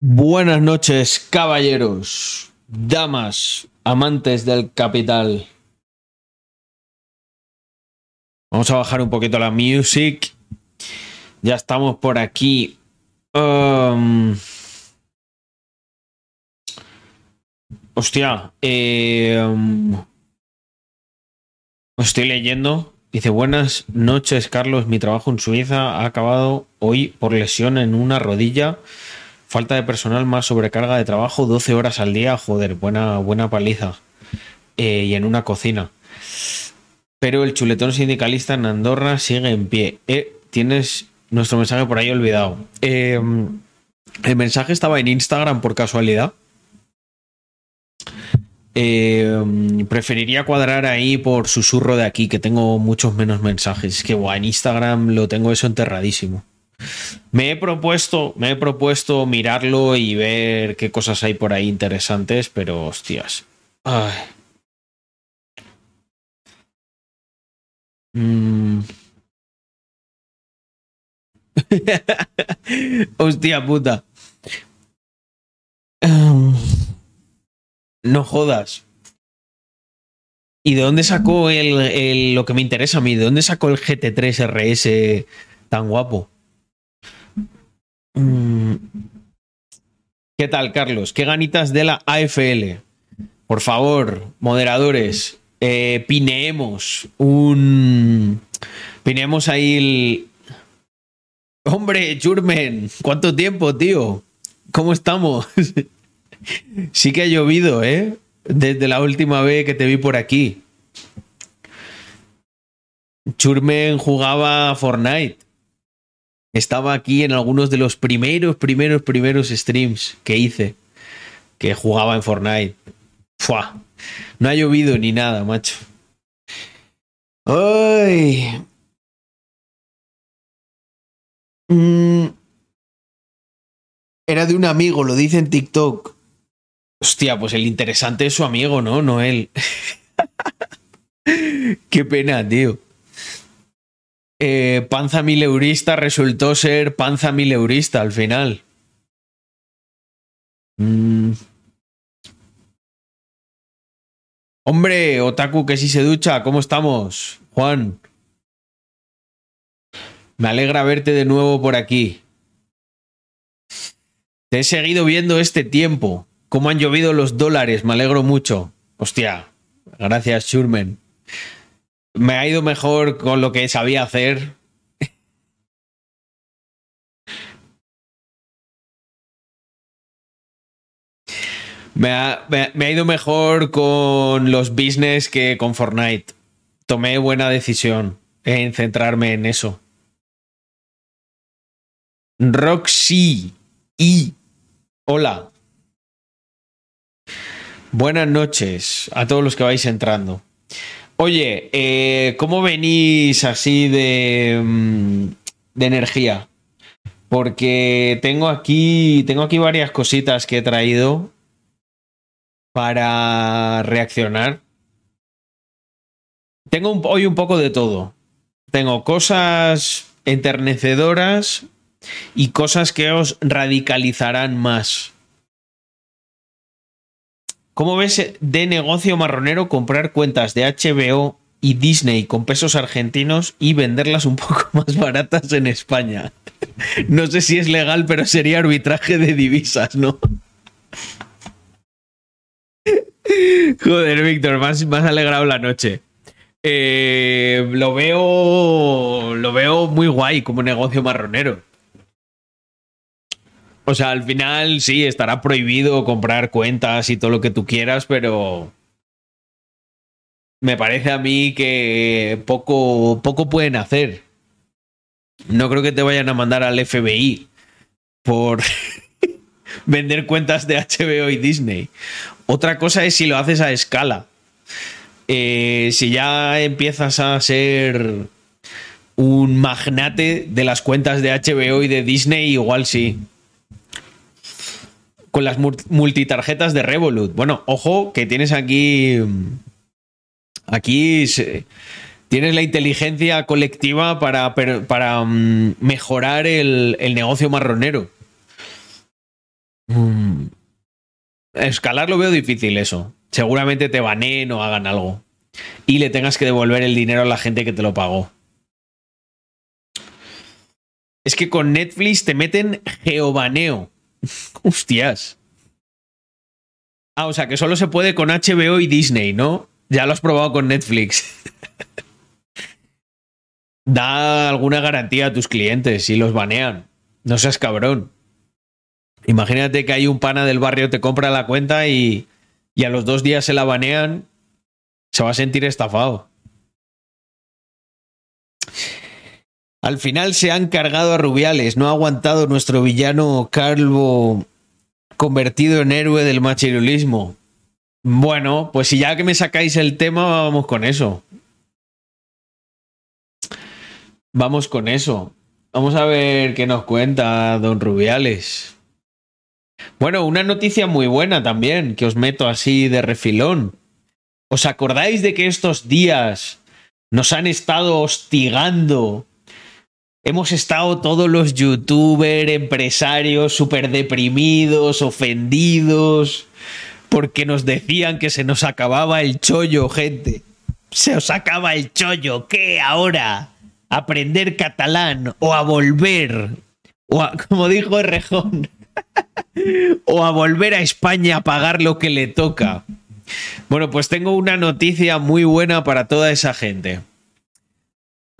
Buenas noches, caballeros, damas, amantes del capital. Vamos a bajar un poquito la music. Ya estamos por aquí. Um, hostia, um, estoy leyendo. Dice, buenas noches, Carlos. Mi trabajo en Suiza ha acabado hoy por lesión en una rodilla. Falta de personal, más sobrecarga de trabajo, 12 horas al día. Joder, buena, buena paliza. Eh, y en una cocina. Pero el chuletón sindicalista en Andorra sigue en pie. Eh, tienes nuestro mensaje por ahí olvidado. Eh, el mensaje estaba en Instagram por casualidad. Preferiría cuadrar ahí por susurro de aquí, que tengo muchos menos mensajes. Es que guau, en Instagram lo tengo eso enterradísimo. Me he propuesto, me he propuesto mirarlo y ver qué cosas hay por ahí interesantes, pero hostias. Mm. Hostia puta. Um, no jodas. ¿Y de dónde sacó el, el- lo que me interesa a mí? ¿De dónde sacó el GT3 RS tan guapo? Mm. ¿Qué tal, Carlos? ¿Qué ganitas de la AFL? Por favor, moderadores, eh, pineemos un. Pineemos ahí el. Hombre, Churmen, ¿cuánto tiempo, tío? ¿Cómo estamos? sí que ha llovido, ¿eh? Desde la última vez que te vi por aquí. Churmen jugaba Fortnite. Estaba aquí en algunos de los primeros, primeros, primeros streams que hice. Que jugaba en Fortnite. Fua. No ha llovido ni nada, macho. Ay. Mm. Era de un amigo, lo dice en TikTok. Hostia, pues el interesante es su amigo, ¿no? No él. Qué pena, tío. Eh, panza mileurista resultó ser panza mileurista al final. Mm. Hombre, Otaku que sí se ducha, ¿cómo estamos? Juan. Me alegra verte de nuevo por aquí. Te he seguido viendo este tiempo. Cómo han llovido los dólares, me alegro mucho. Hostia, gracias, Shurmen. Me ha ido mejor con lo que sabía hacer. Me ha, me- ha ido mejor con los business que con Fortnite. Tomé buena decisión en centrarme en eso. Roxy y hola. Buenas noches a todos los que vais entrando. Oye, eh, ¿cómo venís así de, mm, de energía? Porque tengo aquí, tengo aquí varias cositas que he traído para reaccionar. Tengo hoy un poco de todo. Tengo cosas enternecedoras y cosas que os radicalizarán más. ¿Cómo ves de negocio marronero comprar cuentas de HBO y Disney con pesos argentinos y venderlas un poco más baratas en España? No sé si es legal, pero sería arbitraje de divisas, ¿no? Joder, Víctor, has alegrado la noche. Eh, lo veo. Lo veo muy guay como negocio marronero. O sea, al final sí, estará prohibido comprar cuentas y todo lo que tú quieras, pero. Me parece a mí que poco, poco pueden hacer. No creo que te vayan a mandar al FBI por vender cuentas de HBO y Disney. Otra cosa es si lo haces a escala. Eh, si ya empiezas a ser un magnate de las cuentas de HBO y de Disney, igual sí. Con las mul- multitarjetas de Revolut. Bueno, ojo que tienes aquí. Aquí tienes la inteligencia colectiva para, para mm, mejorar el, el negocio marronero. Mm. Escalar lo veo difícil eso. Seguramente te baneen o hagan algo. Y le tengas que devolver el dinero a la gente que te lo pagó. Es que con Netflix te meten geobaneo. Hostias. Ah, o sea que solo se puede con HBO y Disney, ¿no? Ya lo has probado con Netflix. da alguna garantía a tus clientes si los banean. No seas cabrón. Imagínate que hay un pana del barrio te compra la cuenta y, y a los dos días se la banean. Se va a sentir estafado. Al final se han cargado a Rubiales. No ha aguantado nuestro villano calvo convertido en héroe del machirulismo. Bueno, pues si ya que me sacáis el tema, vamos con eso. Vamos con eso. Vamos a ver qué nos cuenta don Rubiales. Bueno, una noticia muy buena también, que os meto así de refilón. ¿Os acordáis de que estos días nos han estado hostigando? Hemos estado todos los youtubers, empresarios súper deprimidos, ofendidos, porque nos decían que se nos acababa el chollo, gente. Se os acaba el chollo, ¿qué ahora? aprender catalán o a volver, o a, como dijo Rejón, o a volver a España a pagar lo que le toca. Bueno, pues tengo una noticia muy buena para toda esa gente.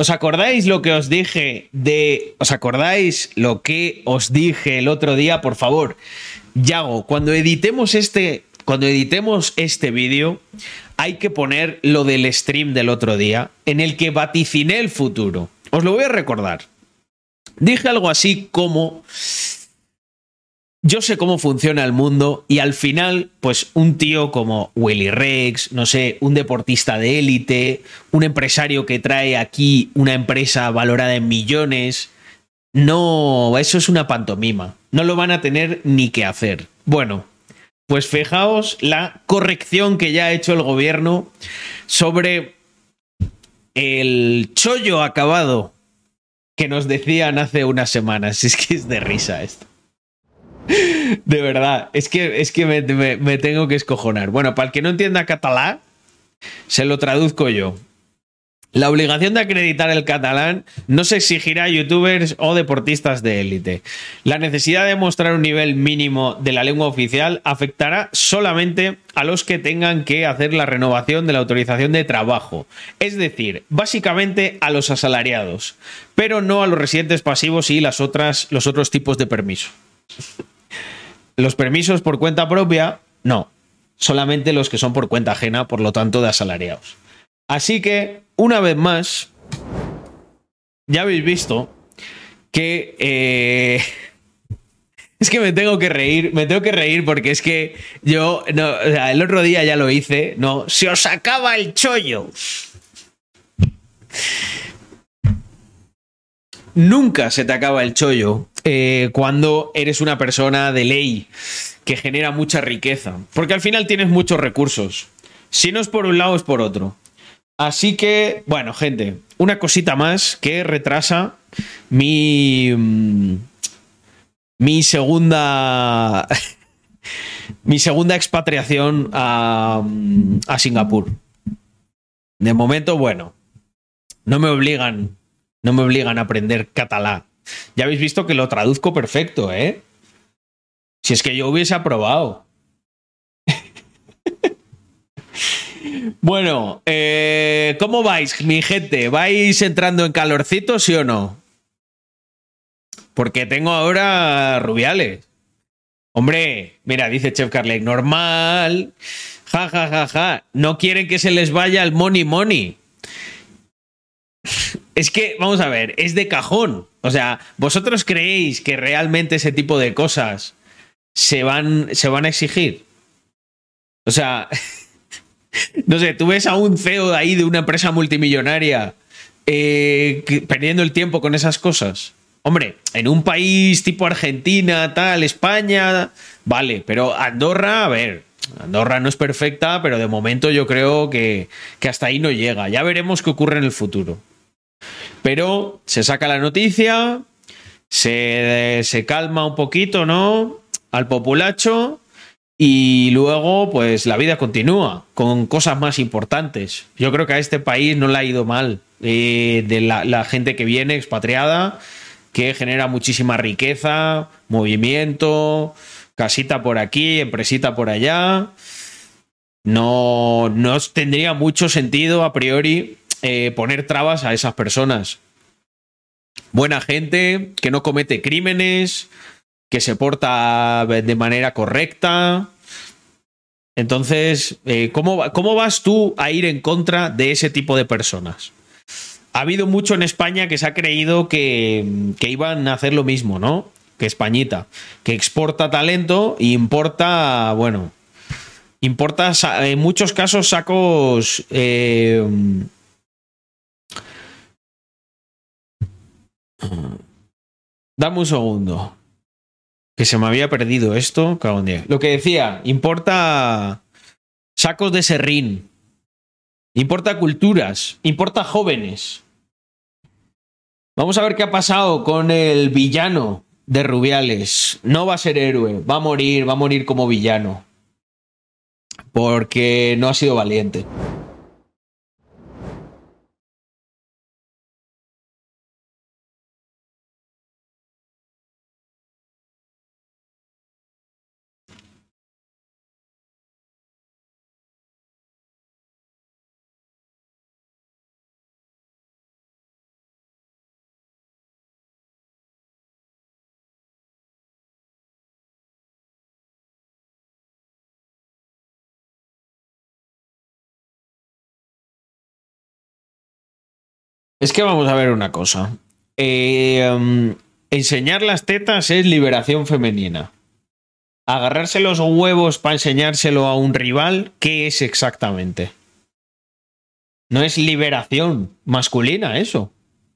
¿Os acordáis lo que os dije de... ¿Os acordáis lo que os dije el otro día? Por favor, Yago, cuando editemos este... Cuando editemos este vídeo, hay que poner lo del stream del otro día, en el que vaticiné el futuro. Os lo voy a recordar. Dije algo así como... Yo sé cómo funciona el mundo y al final, pues un tío como Willy Rex, no sé, un deportista de élite, un empresario que trae aquí una empresa valorada en millones, no, eso es una pantomima. No lo van a tener ni que hacer. Bueno, pues fijaos la corrección que ya ha hecho el gobierno sobre el chollo acabado que nos decían hace unas semanas. Es que es de risa esto. De verdad, es que, es que me, tengo que escojonar. Bueno, para el que no entienda catalán, se lo traduzco yo. La obligación de acreditar el catalán no se exigirá a youtubers o deportistas de élite. La necesidad de mostrar un nivel mínimo de la lengua oficial afectará solamente a los que tengan que hacer la renovación de la autorización de trabajo, es decir, básicamente a los asalariados, pero no a los residentes pasivos y las otras, los otros tipos de permiso. Los permisos por cuenta propia, no, solamente los que son por cuenta ajena, por lo tanto de asalariados. Así que, una vez más, ya habéis visto que... Eh, es que me tengo que reír, me tengo que reír porque es que yo, no, el otro día ya lo hice, no, se os acaba el chollo. Nunca se te acaba el chollo eh, cuando eres una persona de ley que genera mucha riqueza, porque al final tienes muchos recursos. Si no es por un lado, es por otro. Así que, bueno, gente, una cosita más que retrasa mi. Mm, mi segunda. mi segunda expatriación mm, a Singapur. De momento, bueno, no me obligan, no me obligan a aprender catalán. Ya habéis visto que lo traduzco perfecto, ¿eh? Si es que yo hubiese aprobado. Bueno, eh, ¿cómo vais, mi gente? ¿Vais entrando en calorcito, sí o no? Porque tengo ahora rubiales. Hombre, mira, dice Chef Carley, normal. Ja, ja, ja, ja. No quieren que se les vaya el money money. Es que, vamos a ver, es de cajón. O sea, ¿vosotros creéis que realmente ese tipo de cosas se van, se van a exigir? O sea, no sé, tú ves a un CEO ahí de una empresa multimillonaria eh, perdiendo el tiempo con esas cosas. Hombre, en un país tipo Argentina, tal, España, vale, pero Andorra, a ver, Andorra no es perfecta, pero de momento yo creo que, que hasta ahí no llega. Ya veremos qué ocurre en el futuro. Pero se saca la noticia, se, se calma un poquito, ¿no? al populacho y luego pues la vida continúa con cosas más importantes. Yo creo que a este país no le ha ido mal eh, de la, la gente que viene expatriada, que genera muchísima riqueza, movimiento, casita por aquí, empresita por allá. No, no tendría mucho sentido a priori eh, poner trabas a esas personas. Buena gente, que no comete crímenes, que se porta de manera correcta. Entonces, eh, ¿cómo, ¿cómo vas tú a ir en contra de ese tipo de personas? Ha habido mucho en España que se ha creído que, que iban a hacer lo mismo, ¿no? Que Españita, que exporta talento e importa, bueno, importa en muchos casos sacos eh, Dame un segundo. Que se me había perdido esto. Lo que decía, importa sacos de serrín. Importa culturas. Importa jóvenes. Vamos a ver qué ha pasado con el villano de Rubiales. No va a ser héroe. Va a morir, va a morir como villano. Porque no ha sido valiente. Es que vamos a ver una cosa. Eh, um, enseñar las tetas es liberación femenina. Agarrarse los huevos para enseñárselo a un rival, ¿qué es exactamente? No es liberación masculina eso.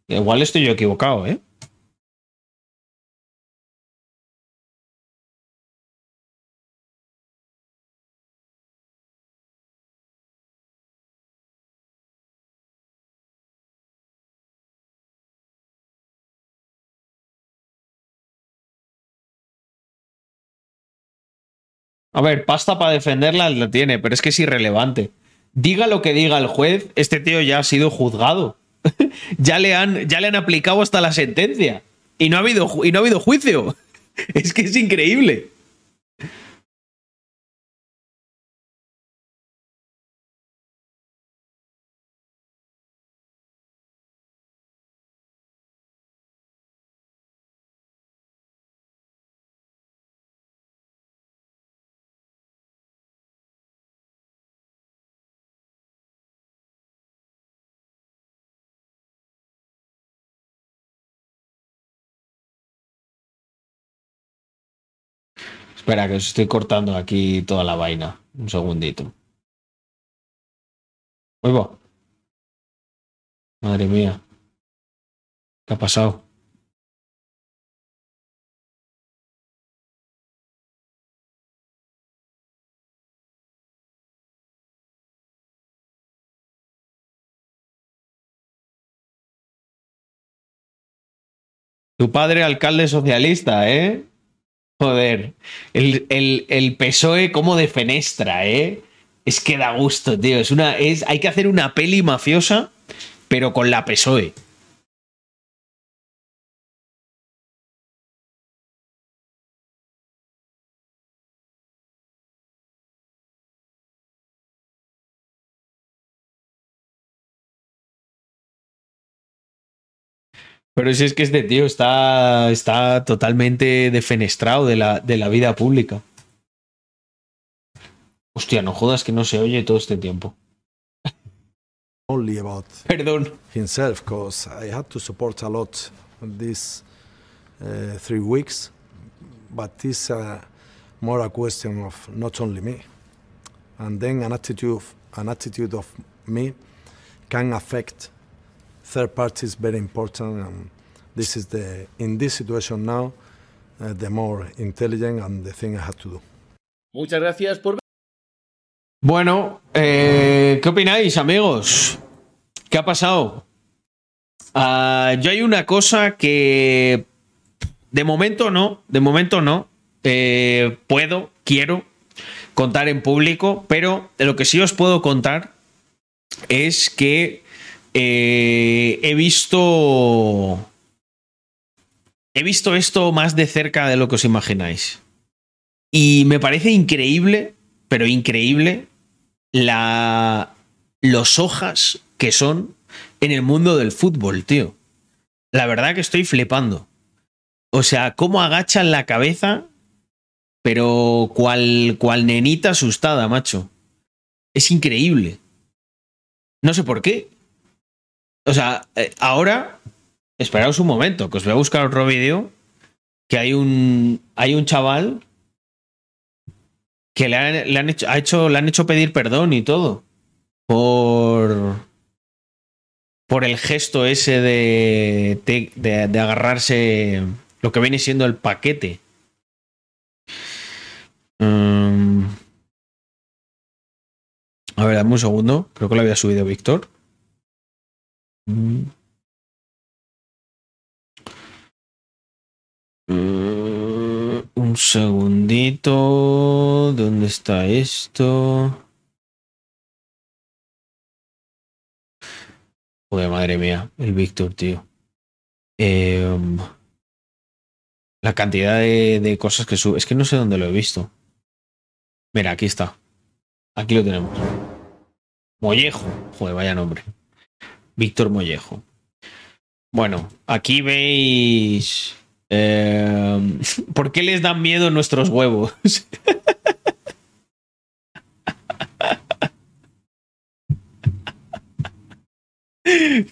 Igual estoy yo equivocado, ¿eh? A ver, pasta para defenderla la tiene, pero es que es irrelevante. Diga lo que diga el juez, este tío ya ha sido juzgado. ya, le han, ya le han aplicado hasta la sentencia. Y no ha habido, y no ha habido juicio. es que es increíble. Espera, que os estoy cortando aquí toda la vaina. Un segundito. Huevo. Madre mía. ¿Qué ha pasado? Tu padre alcalde socialista, ¿eh? Joder, el, el, PSOE como de fenestra, ¿eh? Es que da gusto, tío. Es una, es, hay que hacer una peli mafiosa, pero con la PSOE. Pero si es que este tío está, está totalmente defenestrado de la, de la vida pública. Hostia, no jodas que no se oye todo este tiempo. Only about Perdón. himself, because I had to support a lot these uh, three weeks, but it's uh, more a question of not only me, and then an attitude, an attitude of me can affect third party is very important and this is the in this situation now uh, the more intelligent and the thing I have to do. Muchas gracias por Bueno, eh, ¿qué opináis, amigos? ¿Qué ha pasado? Uh, yo hay una cosa que de momento no, de momento no, eh, puedo, quiero contar en público, pero de lo que sí os puedo contar es que eh, he visto. He visto esto más de cerca de lo que os imagináis. Y me parece increíble, pero increíble, la, los hojas que son en el mundo del fútbol, tío. La verdad que estoy flipando. O sea, cómo agachan la cabeza, pero cual, cual nenita asustada, macho. Es increíble. No sé por qué. O sea, eh, ahora, esperaos un momento, que os voy a buscar otro vídeo, que hay un, hay un chaval que le han, hecho, ha hecho, le han hecho pedir perdón y todo por, por el gesto ese de, de, agarrarse lo que viene siendo el paquete. Um, a ver, dame un segundo. Creo que lo había subido Víctor. Mm. Un segundito. ¿Dónde está esto? Joder, madre mía, el Víctor, tío. Eh, la cantidad de, de cosas que sube. Es que no sé dónde lo he visto. Mira, aquí está. Aquí lo tenemos. Mollejo. Joder, vaya nombre. Víctor Mollejo. Bueno, aquí veis. Eh, ¿Por qué les dan miedo nuestros huevos?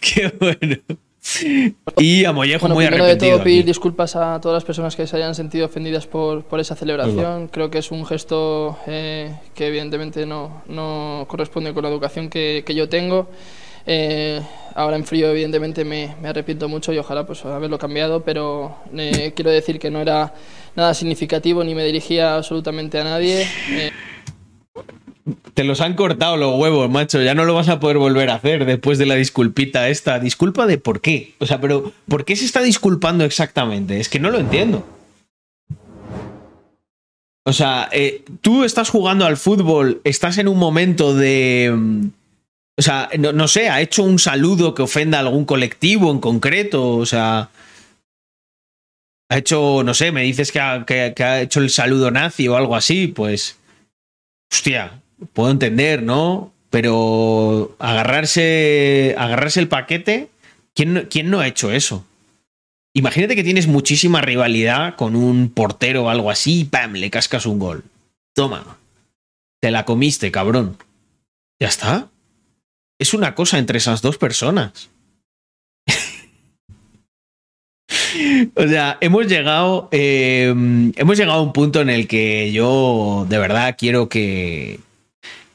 qué bueno. Y a Mollejo bueno, muy primero arrepentido. de todo, pedir aquí. disculpas a todas las personas que se hayan sentido ofendidas por, por esa celebración. Creo que es un gesto eh, que evidentemente no, no, corresponde con la educación que, que yo tengo. Eh, ahora en frío evidentemente me, me, arrepiento mucho y ojalá pues haberlo cambiado, pero eh, quiero decir que no era nada significativo ni me dirigía absolutamente a nadie. Eh, Te los han cortado los huevos, macho. Ya no lo vas a poder volver a hacer después de la disculpita esta. ¿Disculpa de por qué? O sea, pero ¿por qué se está disculpando exactamente? Es que no lo entiendo. O sea, tú estás jugando al fútbol, estás en un momento de... O sea, no, no, sé, ha hecho un saludo que ofenda a algún colectivo en concreto. O sea... Ha hecho, no sé, me dices que ha, que, ha hecho el saludo nazi o algo así, pues... Hostia, puedo entender, ¿no? Pero agarrarse, agarrarse el paquete, ¿quién ¿quién no ha hecho eso? Imagínate que tienes muchísima rivalidad con un portero o algo así y ¡pam! le cascas un gol. Toma. Te la comiste, cabrón. Ya está. Es una cosa entre esas dos personas. o sea, hemos llegado. Eh, hemos llegado a un punto en el que yo de verdad quiero que.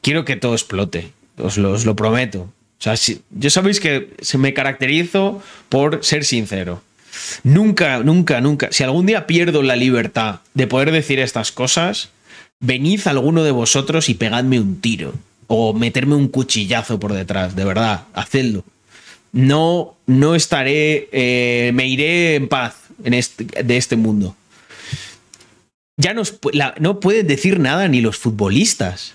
Quiero que todo explote. Os lo, prometo. O sea, yo sabéis que me caracterizo por ser sincero. Nunca, nunca, nunca. Si algún día pierdo la libertad de poder decir estas cosas, venid alguno de vosotros y pegadme un tiro. O meterme un cuchillazo por detrás. De verdad, hacedlo. No, no estaré. Eh, me iré en paz en este, de este mundo. Ya nos, no pueden decir nada ni los futbolistas.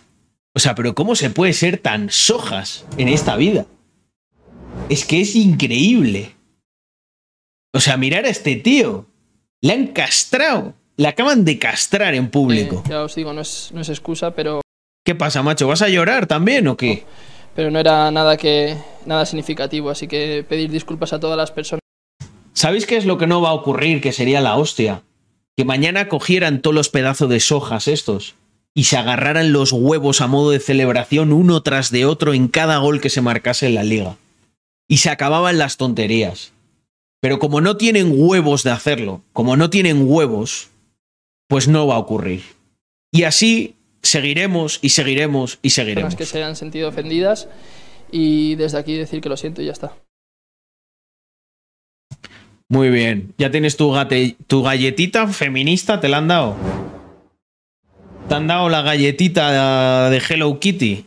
O sea, pero ¿cómo se puede ser tan sojas en esta vida? Es que es increíble. O sea, mirar a este tío. Le han castrado. Le acaban de castrar en público. Eh, ya os digo, no es, no es, excusa, pero. ¿Qué pasa, macho? ¿Vas a llorar también o qué? Pero no era nada que. nada significativo, así que pedir disculpas a todas las personas. ¿Sabéis qué es lo que no va a ocurrir? Que sería la hostia. Que mañana cogieran todos los pedazos de sojas estos y se agarraran los huevos a modo de celebración uno tras de otro en cada gol que se marcase en la liga. Y se acababan las tonterías. Pero como no tienen huevos de hacerlo, como no tienen huevos, pues no va a ocurrir. Y así seguiremos y seguiremos y seguiremos. que se hayan sentido ofendidas y desde aquí decir que lo siento y ya está. Muy bien. ¿Ya tienes tu, gate, tu galletita feminista? ¿Te la han dado? ¿Te han dado la galletita de Hello Kitty?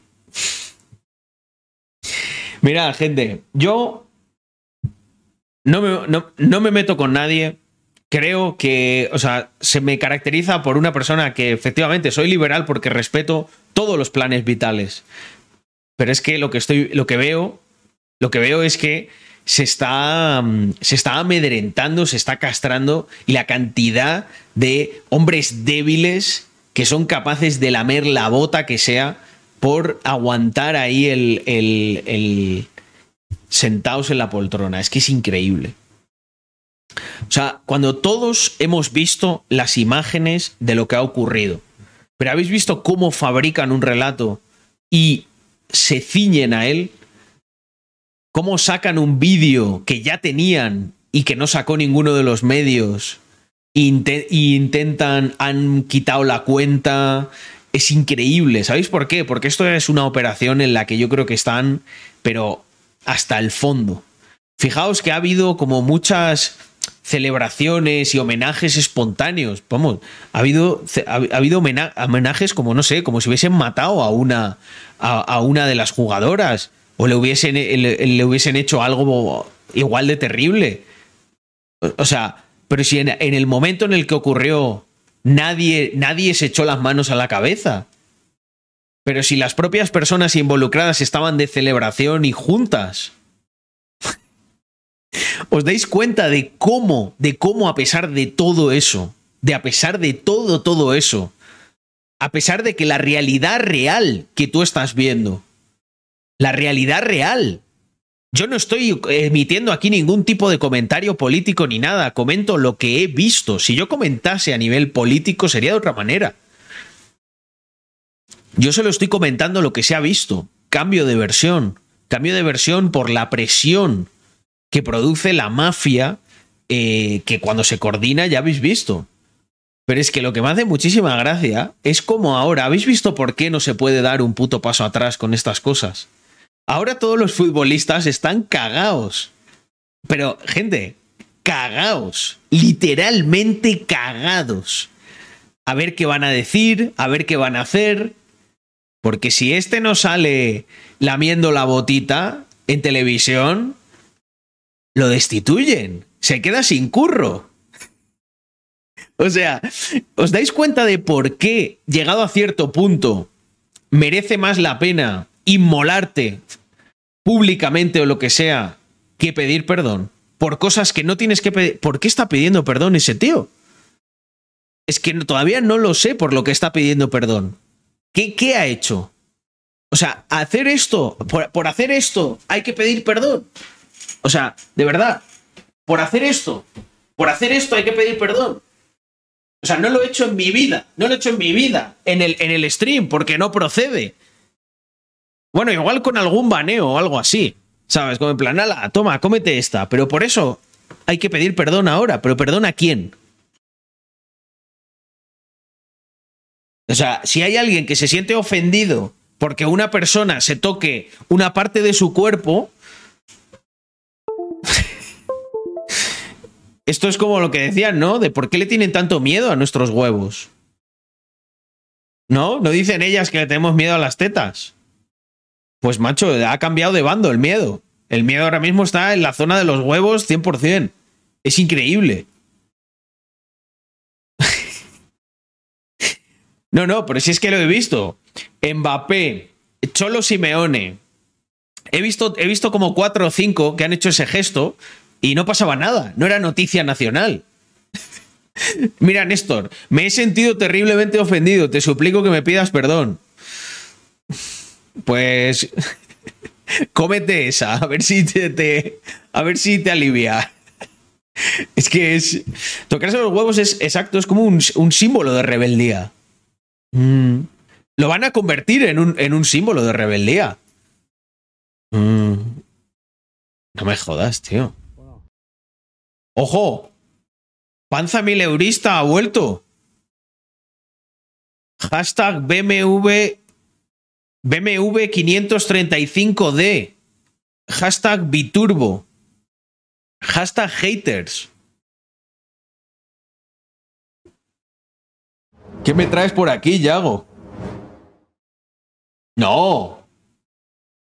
Mirad, gente, yo no me, no, no me meto con nadie creo que, o sea, se me caracteriza por una persona que efectivamente soy liberal porque respeto todos los planes vitales. Pero es que lo que estoy, lo que veo, lo que veo es que se está, mm, se está amedrentando, se está castrando y la cantidad de hombres débiles que son capaces de lamer la bota que sea por aguantar ahí el, el, el sentados en la poltrona. Es que es increíble. O sea, cuando todos hemos visto las imágenes de lo que ha ocurrido, pero habéis visto cómo fabrican un relato y se ciñen a él, cómo sacan un vídeo que ya tenían y que no sacó ninguno de los medios e intentan, han quitado la cuenta. Es increíble, ¿sabéis por qué? Porque esto es una operación en la que yo creo que están, pero hasta el fondo. Fijaos que ha habido como muchas celebraciones y homenajes espontáneos. Vamos, ha habido, ha, habido homenajes como, no sé, como si hubiesen matado a una, a, una de las jugadoras o le hubiesen, le, hubiesen hecho algo igual de terrible. O, sea, pero si en, en, el momento en el que ocurrió nadie, nadie se echó las manos a la cabeza. Pero si las propias personas involucradas estaban de celebración y juntas. ¿Os dais cuenta de cómo, de cómo a pesar de todo eso, de a pesar de todo, todo eso, a pesar de que la realidad real que tú estás viendo, la realidad real, yo no estoy emitiendo aquí ningún tipo de comentario político ni nada, comento lo que he visto. Si yo comentase a nivel político sería de otra manera. Yo solo estoy comentando lo que se ha visto. Cambio de versión. Cambio de versión por la presión que produce la mafia eh, que cuando se coordina ya habéis visto. Pero es que lo que me hace muchísima gracia es como ahora, ¿habéis visto por qué no se puede dar un puto paso atrás con estas cosas? Ahora todos los futbolistas están cagados. Pero, gente, cagados. Literalmente cagados. A ver qué van a decir, a ver qué van a hacer. Porque si este no sale lamiendo la botita en televisión, lo destituyen, se queda sin curro. O sea, ¿os dais cuenta de por qué, llegado a cierto punto, merece más la pena inmolarte públicamente o lo que sea que pedir perdón? Por cosas que no tienes que pedir. ¿Por qué está pidiendo perdón ese tío? Es que todavía no lo sé por lo que está pidiendo perdón. ¿Qué, qué ha hecho? O sea, hacer esto, por hacer esto, hay que pedir perdón. O sea, de verdad, por hacer esto, por hacer esto hay que pedir perdón. O sea, no lo he hecho en mi vida, no lo he hecho en mi vida, en el, en el stream, porque no procede. Bueno, igual con algún baneo o algo así, ¿sabes? Como en plan, ala, toma, cómete esta. Pero por eso hay que pedir perdón ahora, pero perdón a quién. O sea, si hay alguien que se siente ofendido porque una persona se toque una parte de su cuerpo, Esto es como lo que decían, ¿no? De por qué le tienen tanto miedo a nuestros huevos. ¿No? ¿No dicen ellas que le tenemos miedo a las tetas? Pues macho, ha cambiado de bando el miedo. El miedo ahora mismo está en la zona de los huevos 100%. Es increíble. no, no, pero si es que lo he visto. Mbappé, Cholo Simeone. He visto, he visto como cuatro o cinco que han hecho ese gesto y no pasaba nada, no era noticia nacional. Mira, Néstor, me he sentido terriblemente ofendido, te suplico que me pidas perdón. Pues cómete esa, a ver si te, a ver si te alivia. Es que es. Tocarse los huevos es exacto, es como un, símbolo de rebeldía. Mm. Lo van a convertir en un, en un símbolo de rebeldía. Mm. No me jodas, tío. ¡Ojo! Panza mileurista ha vuelto. Hashtag BMW, BMW 535D. Hashtag Biturbo. Hashtag haters. ¿Qué me traes por aquí, Yago? No.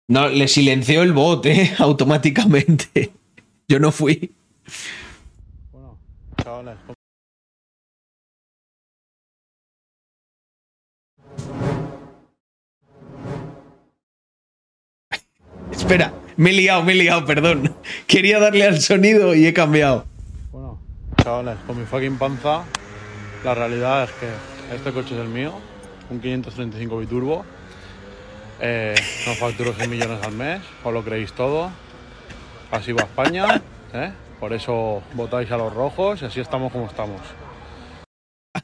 No, le silenció el bot, ¿eh? Automáticamente. Yo no fui. Espera, me he liado, me he liado, perdón. Quería darle al sonido y he cambiado. Bueno, chavales, con mi fucking panza, la realidad es que este coche es el mío, un 535 biturbo. Eh, no facturo 100 millones al mes, os lo creéis todo. Así va España, ¿eh? Por eso votáis a los rojos y así estamos como estamos.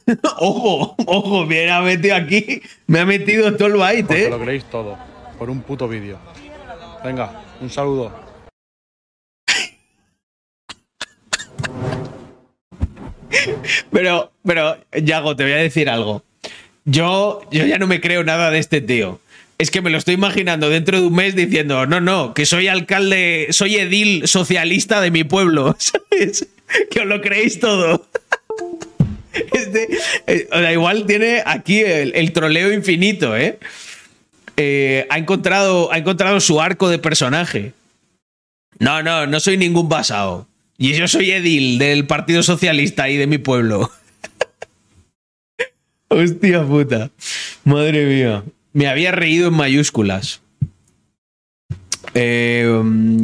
ojo, ojo, me ha metido aquí, me ha metido todo el bait, Porque ¿eh? lo creéis todo, por un puto vídeo. Venga, un saludo. Pero, pero, Yago, te voy a decir algo. Yo, yo ya no me creo nada de este tío. Es que me lo estoy imaginando dentro de un mes diciendo, no, no, que soy alcalde, soy edil socialista de mi pueblo, ¿sabes? Que os lo creéis todo. Este, eh, o sea, igual tiene aquí el, troleo infinito, ¿eh? Eh, ha, encontrado, ha encontrado su arco de personaje. No, no, no soy ningún basado. Y yo soy edil del Partido Socialista y de mi pueblo. Hostia puta. Madre mía. Me había reído en mayúsculas. Eh,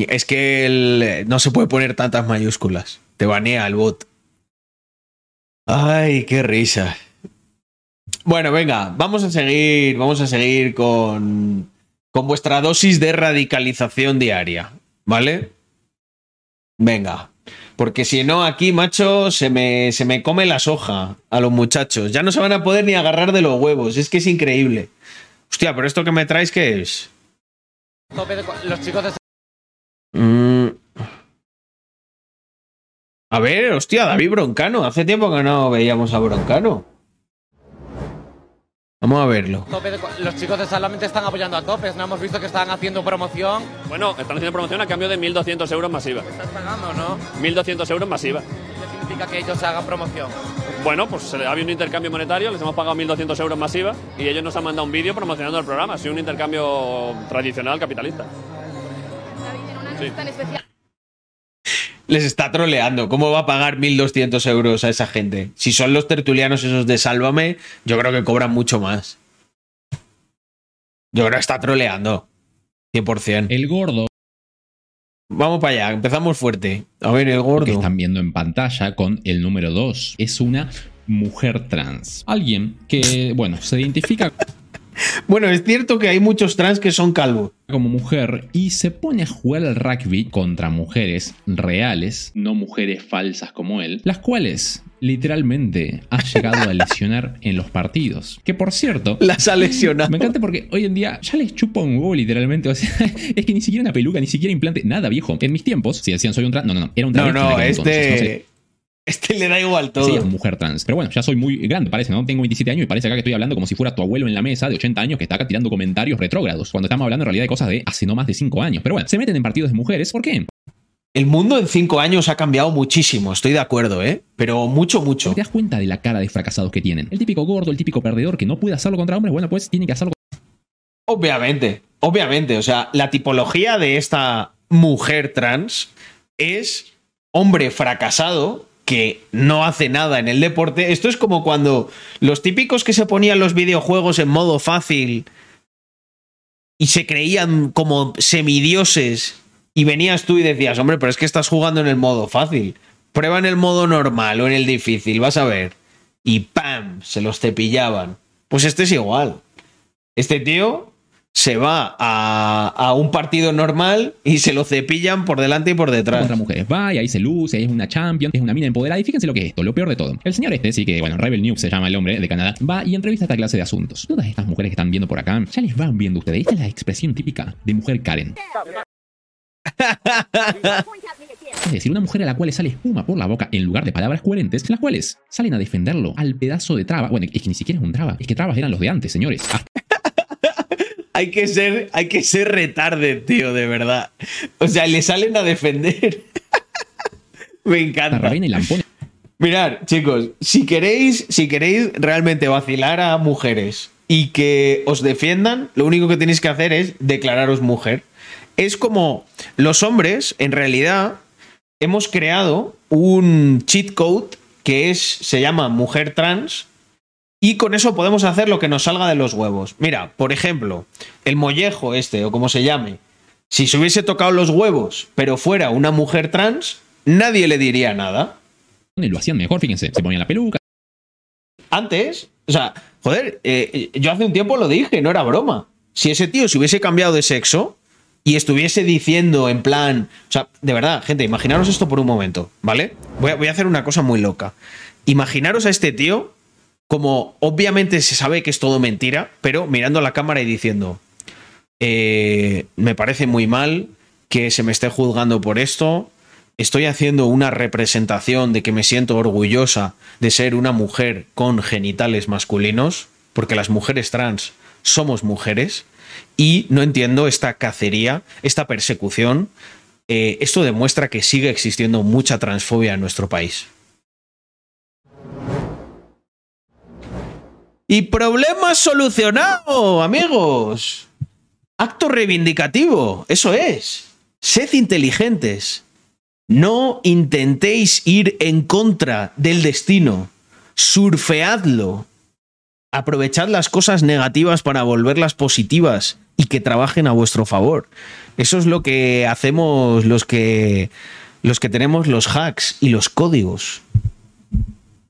es que no se puede poner tantas mayúsculas. Te banea el bot. Ay, qué risa. Bueno, venga, vamos a seguir, vamos a seguir con, con vuestra dosis de radicalización diaria, ¿vale? Venga, porque si no, aquí, macho, se me, se me come la soja a los muchachos. Ya no se van a poder ni agarrar de los huevos. Es que es increíble. Hostia, pero esto que me traes, ¿qué es? Los chicos de Mm. A ver, hostia, David Broncano. Hace tiempo que no veíamos a Broncano. Vamos a verlo. los chicos de Salamente están apoyando a topes, no hemos visto que están haciendo promoción. Bueno, están haciendo promoción a cambio de 1.200 euros masiva. Estás pagando, ¿no? 1.200 euros masiva. ¿Qué significa que ellos hagan promoción? Bueno, pues eh, había un intercambio monetario, les hemos pagado 1.200 euros masiva y ellos nos han mandado un vídeo promocionando el programa. Ha sido un intercambio tradicional capitalista. Sí. Les está troleando. ¿Cómo va a pagar 1.200 euros a esa gente? Si son los tertulianos esos de Sálvame, yo creo que cobran mucho más. Yo creo que está troleando. 100%. El gordo Vamos para allá, empezamos fuerte. A ver, el que gordo. están viendo en pantalla con el número 2 es una mujer trans. Alguien que, bueno, se identifica Bueno, es cierto que hay muchos trans que son calvos. como mujer y se pone a jugar al rugby contra mujeres reales, no mujeres falsas como él, las cuales literalmente ha llegado a lesionar en los partidos. Que por cierto, Las ha lesionado. me encanta porque hoy en día ya les chupa un huevo literalmente. O sea, es que ni siquiera una peluca, ni siquiera implante, nada viejo. En mis tiempos, si decían soy un trans, no, no, no, era un No, travesti en no, aquel entonces, no. Este. Le da igual todo. Sí, es mujer trans. Pero bueno, ya soy muy grande, parece, ¿no? Tengo 27 años y parece acá que estoy hablando como si fuera tu abuelo en la mesa de 80 años que está acá tirando comentarios retrógrados. Cuando estamos hablando en realidad de cosas de hace no más de 5 años. Pero bueno, se meten en partidos de mujeres. ¿Por qué? El mundo en cinco años ha cambiado muchísimo, estoy de acuerdo, ¿eh? Pero mucho, mucho. Te das cuenta de la cara de fracasados que tienen. El típico gordo, el típico perdedor que no puede hacerlo contra hombres, bueno, pues tiene que hacerlo Obviamente, obviamente. O sea, la tipología de esta mujer trans es hombre fracasado que no hace nada en el deporte. Esto es como cuando los típicos que se ponían los videojuegos en modo fácil y se creían como semidioses y venías tú y decías, hombre, pero es que estás jugando en el modo fácil. Prueba en el modo normal o en el difícil, vas a ver. Y ¡pam! Se los cepillaban. Pues este es igual. Este tío se va a, a un partido normal y se lo cepillan por delante y por detrás. contra mujeres. Va y ahí se luce, es una champion, es una mina empoderada. Y fíjense lo que es esto, lo peor de todo. El señor este, sí que, bueno, Rebel News se llama el hombre de Canadá, va y entrevista esta clase de asuntos. Todas estas mujeres que están viendo por acá, ya les van viendo ustedes. Esta es la expresión típica de mujer Karen. Es decir, una mujer a la cual le sale espuma por la boca en lugar de palabras coherentes, las cuales salen a defenderlo al pedazo de traba. Bueno, es que ni siquiera es un traba, es que trabas eran los de antes, señores. Hay que ser, hay que ser retarde, tío, de verdad. O sea, le salen a defender. Me encanta. Mirad, chicos, si queréis, si queréis realmente vacilar a mujeres y que os defiendan, lo único que tenéis que hacer es declararos mujer. Es como los hombres, en realidad, hemos creado un cheat code que es, se llama mujer trans, y con eso podemos hacer lo que nos salga de los huevos. Mira, por ejemplo, el mollejo este, o como se llame, Si se hubiese tocado los huevos, pero fuera una mujer trans, nadie le diría nada. Lo hacían mejor, fíjense. Se ponían la peluca, Antes, o sea, joder, eh, yo hace un tiempo lo dije, no era broma. Si ese tío se hubiese cambiado de sexo y estuviese diciendo en plan, o sea, de verdad, gente, imaginaros esto por un momento, ¿vale? Voy a, voy a hacer una cosa muy loca. Imaginaros a este tío como obviamente se sabe que es todo mentira, pero mirando a la cámara y diciendo, eh, me parece muy mal que se me esté juzgando por esto, estoy haciendo una representación de que me siento orgullosa de ser una mujer con genitales masculinos, porque las mujeres trans somos mujeres, y no entiendo esta cacería, esta persecución. Eh, esto demuestra que sigue existiendo mucha transfobia en nuestro país. Y problema solucionado, amigos. Acto reivindicativo, eso es. Sed inteligentes. No intentéis ir en contra del destino. Surfeadlo. Aprovechad las cosas negativas para volverlas positivas y que trabajen a vuestro favor. Eso es lo que hacemos los que los que tenemos los hacks y los códigos.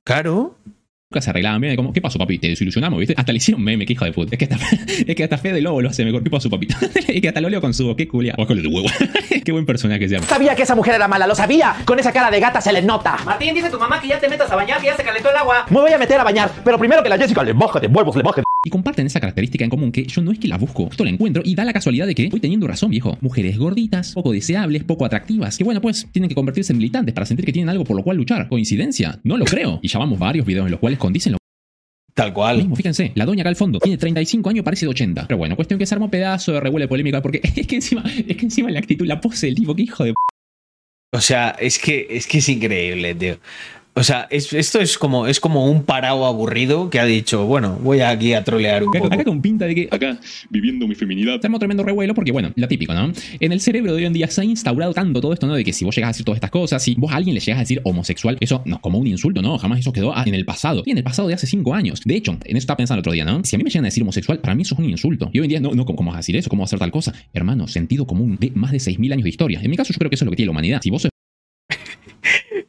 Claro. Se arreglaban bien. Como, ¿qué pasó, papi? Te desilusionamos, ¿viste? Hasta le hicieron meme, qué hijo de puta. Es que hasta, es que hasta Fede Lobo lo hace mejor. ¿Qué pasó, papi? es que hasta lo leo con su qué culia. Ojo, de huevo. qué buen personaje se llama. Sabía que esa mujer era mala, lo sabía. Con esa cara de gata se le nota. Martín, dice tu mamá que ya te metas a bañar, que ya se calentó el agua. Me voy a meter a bañar, pero primero que la Jessica le baje de huevos, le baje de... Y comparten esa característica en común que yo no es que la busco, esto la encuentro y da la casualidad de que voy teniendo razón, viejo. Mujeres gorditas, poco deseables, poco atractivas, que bueno, pues tienen que convertirse en militantes para sentir que tienen algo por lo cual luchar. ¿Coincidencia? No lo creo. Y ya vamos varios videos en los cuales condicen lo Tal cual. mismo. Fíjense, la doña acá al fondo tiene 35 años, parece de 80. Pero bueno, cuestión que se armó pedazo de revuelo polémica porque es que encima, es que encima la actitud, la pose del tipo, que hijo de... O sea, es que es que es increíble, tío. O sea, es- esto es como, es como un parado aburrido que ha dicho, bueno, voy aquí a trolear un Acá, poco. acá con pinta de que acá, viviendo mi feminidad. Armó tremendo revuelo porque, bueno, lo típico, ¿no? En el cerebro de hoy en día se ha instaurado tanto todo esto, ¿no? De que si vos llegas a decir todas estas cosas, si vos a alguien le llegas a decir homosexual, eso no es como un insulto, ¿no? Jamás eso quedó en el pasado. Y en el pasado de hace cinco años. De hecho, en eso estaba pensando el otro día, ¿no? Si a mí me llegan a decir homosexual, para mí eso es un insulto. Y hoy en día, no, no, ¿cómo vas a decir eso? ¿Cómo vas a hacer tal cosa? Hermano, sentido común de más de 6.000 años de historia. En mi caso, yo creo que eso es lo que tiene la humanidad. Si vos sos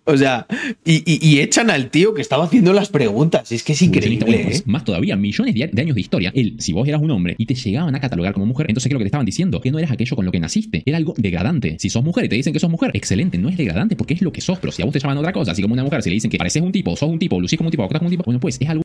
O sea, y, y- y echan al tío que estaba haciendo las preguntas. Es que es increíble, bueno, pues, ¿eh? más todavía, millones de, de años de historia. Él, si vos eras un hombre y te llegaban a catalogar como mujer, entonces ¿qué es lo que te estaban diciendo? Que no eras aquello con lo que naciste. Era algo degradante. Si sos mujer y te dicen que sos mujer, excelente, no es degradante porque es lo que sos. Pero si a vos te llaman otra cosa, así como una mujer, si le dicen que pareces un tipo, sos un tipo, lucís como un tipo, actúas como un tipo, bueno, pues es algo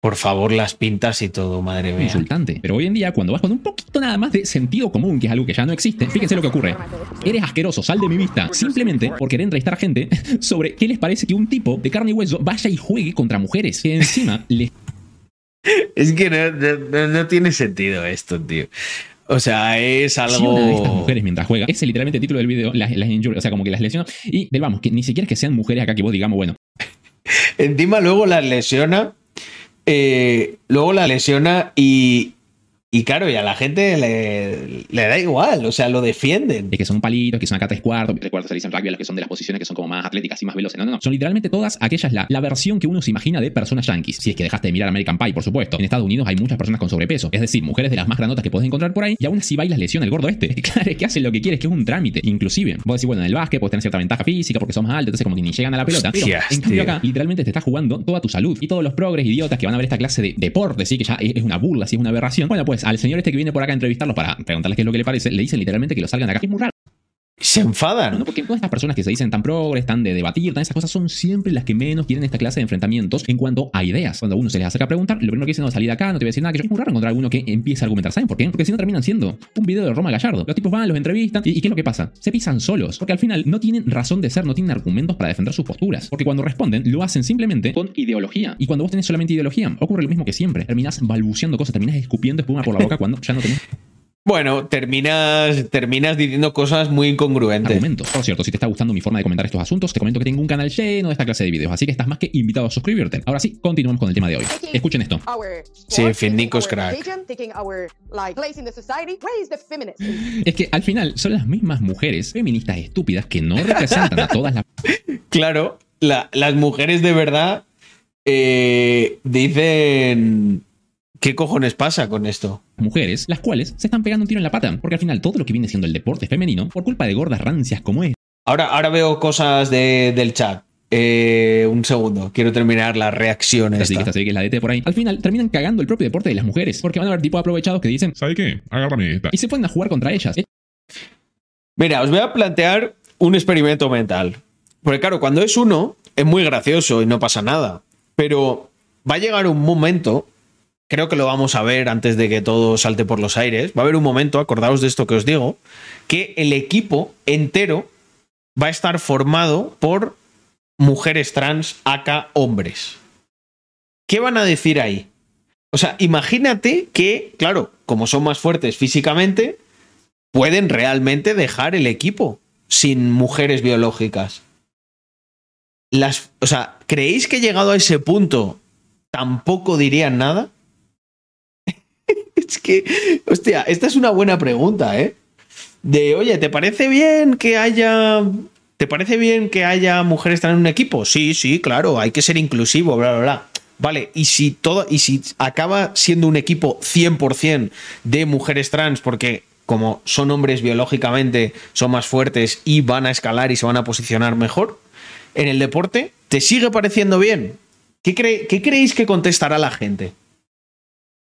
Por favor, las pintas y todo, madre mía. insultante. Pero hoy en día, cuando vas con un poquito nada más de sentido común, que es algo que ya no existe, fíjense lo que ocurre. Eres asqueroso, sal de mi vista, simplemente por querer entrevistar a gente sobre qué les parece que un tipo de carne y hueso vaya y juegue contra mujeres. Que encima les Es que no, no- no- no tiene sentido esto, tío. O sea, es Si una de estas algo. mujeres mientras juega, ese es literalmente el título del video, las, las injury, o sea, como que las lesiona. Y vamos, que ni siquiera es que sean mujeres acá que vos digamos, bueno, Encima luego las lesiona. Eh, luego la lesiona y. Y claro, y a la gente le, le da igual, o sea, lo defienden. es que son palitos, que son acá tres cuartos, tres cuartos se dicen rugby a los que son de las posiciones que son como más atléticas y más veloces. No, no, no. Son literalmente todas aquellas, la, la versión que uno se imagina de personas yankees. Si es que dejaste de mirar American Pie, por supuesto. En Estados Unidos hay muchas personas con sobrepeso. Es decir, mujeres de las más granotas que puedes encontrar por ahí. Y aún así bailas lesión el gordo este. Claro, es que hacen lo que quieres, que es un trámite. Inclusive, vos decís, bueno, en el básquet puedes tener cierta ventaja física porque son más altos, entonces como que ni llegan a la pelota. Pero Hostias, en cambio tío. acá, literalmente te estás jugando toda tu salud. Y todos los progres idiotas que van a ver esta clase de deporte, sí, que ya es es una burla, sí, es una aberración. Bueno, pues al señor este que viene por acá a entrevistarlos para preguntarles qué es lo que le parece, le dicen literalmente que lo salgan de acá. Es muy. Se enfadan. ¿no? Porque todas estas personas que se dicen tan progres, tan de debatir, tan esas cosas, son siempre las que menos quieren esta clase de enfrentamientos en cuanto a ideas. Cuando a uno se les acerca a preguntar, lo primero que dicen, no, salí de acá, no te voy a decir nada, que es muy raro encontrar alguno que empiece a argumentar. ¿Saben por qué? Porque si no terminan siendo un video de Roma Gallardo. Los tipos van, los entrevistan, ¿y, y qué es lo que pasa? Se pisan solos, porque al final no tienen razón de ser, no tienen argumentos para defender sus posturas. Porque cuando responden, lo hacen simplemente con ideología. Y cuando vos tenés solamente ideología, ocurre lo mismo que siempre. Terminás balbuceando cosas, terminás escupiendo espuma por la boca cuando ya no tenés Bueno, terminas, terminas diciendo cosas muy incongruentes. argumentos. Por cierto, si te está gustando mi forma de comentar estos asuntos, te comento que tengo un canal lleno de esta clase de videos, así que estás más que invitado a suscribirte. Ahora sí, continuamos con el tema de hoy. Escuchen esto. Sí, Finnico es crack. Es que al final son las mismas mujeres feministas estúpidas que no representan a todas las Claro, la- las mujeres de verdad eh, dicen ¿Qué cojones pasa con esto? Mujeres, las cuales se están pegando un tiro en la pata, porque al final todo lo que viene siendo el deporte femenino, por culpa de gordas rancias como es, Ahora, ahora veo cosas de- del chat. Eh, un segundo, quiero terminar la reacción así que esta. que es la DT por ahí, al final terminan cagando el propio deporte de las mujeres, porque van a haber tipos aprovechados que dicen, ¿Sabe qué? Agárrame esta. y se ponen a jugar contra ellas. Mira, os voy a plantear un experimento mental. Porque claro, cuando es uno, es muy gracioso y no pasa nada. Pero va a llegar un momento, creo que lo vamos a ver antes de que todo salte por los aires, va a haber un momento, acordaos de esto que os digo, que el equipo entero va a estar formado por mujeres trans, acá hombres. ¿Qué van a decir ahí? O sea, imagínate que, claro, como son más fuertes físicamente, pueden realmente dejar el equipo sin mujeres biológicas. Las, o sea, ¿creéis que llegado a ese punto tampoco dirían nada? Es que, hostia, esta es una buena pregunta, ¿eh? De, oye, ¿te parece bien que haya... ¿Te parece bien que haya mujeres trans en un equipo? Sí, sí, claro, hay que ser inclusivo, bla, bla, bla. Vale, y si todo, y si acaba siendo un equipo 100% de mujeres trans, porque como son hombres biológicamente, son más fuertes y van a escalar y se van a posicionar mejor en el deporte, ¿te sigue pareciendo bien? ¿Qué, qué creéis que contestará la gente?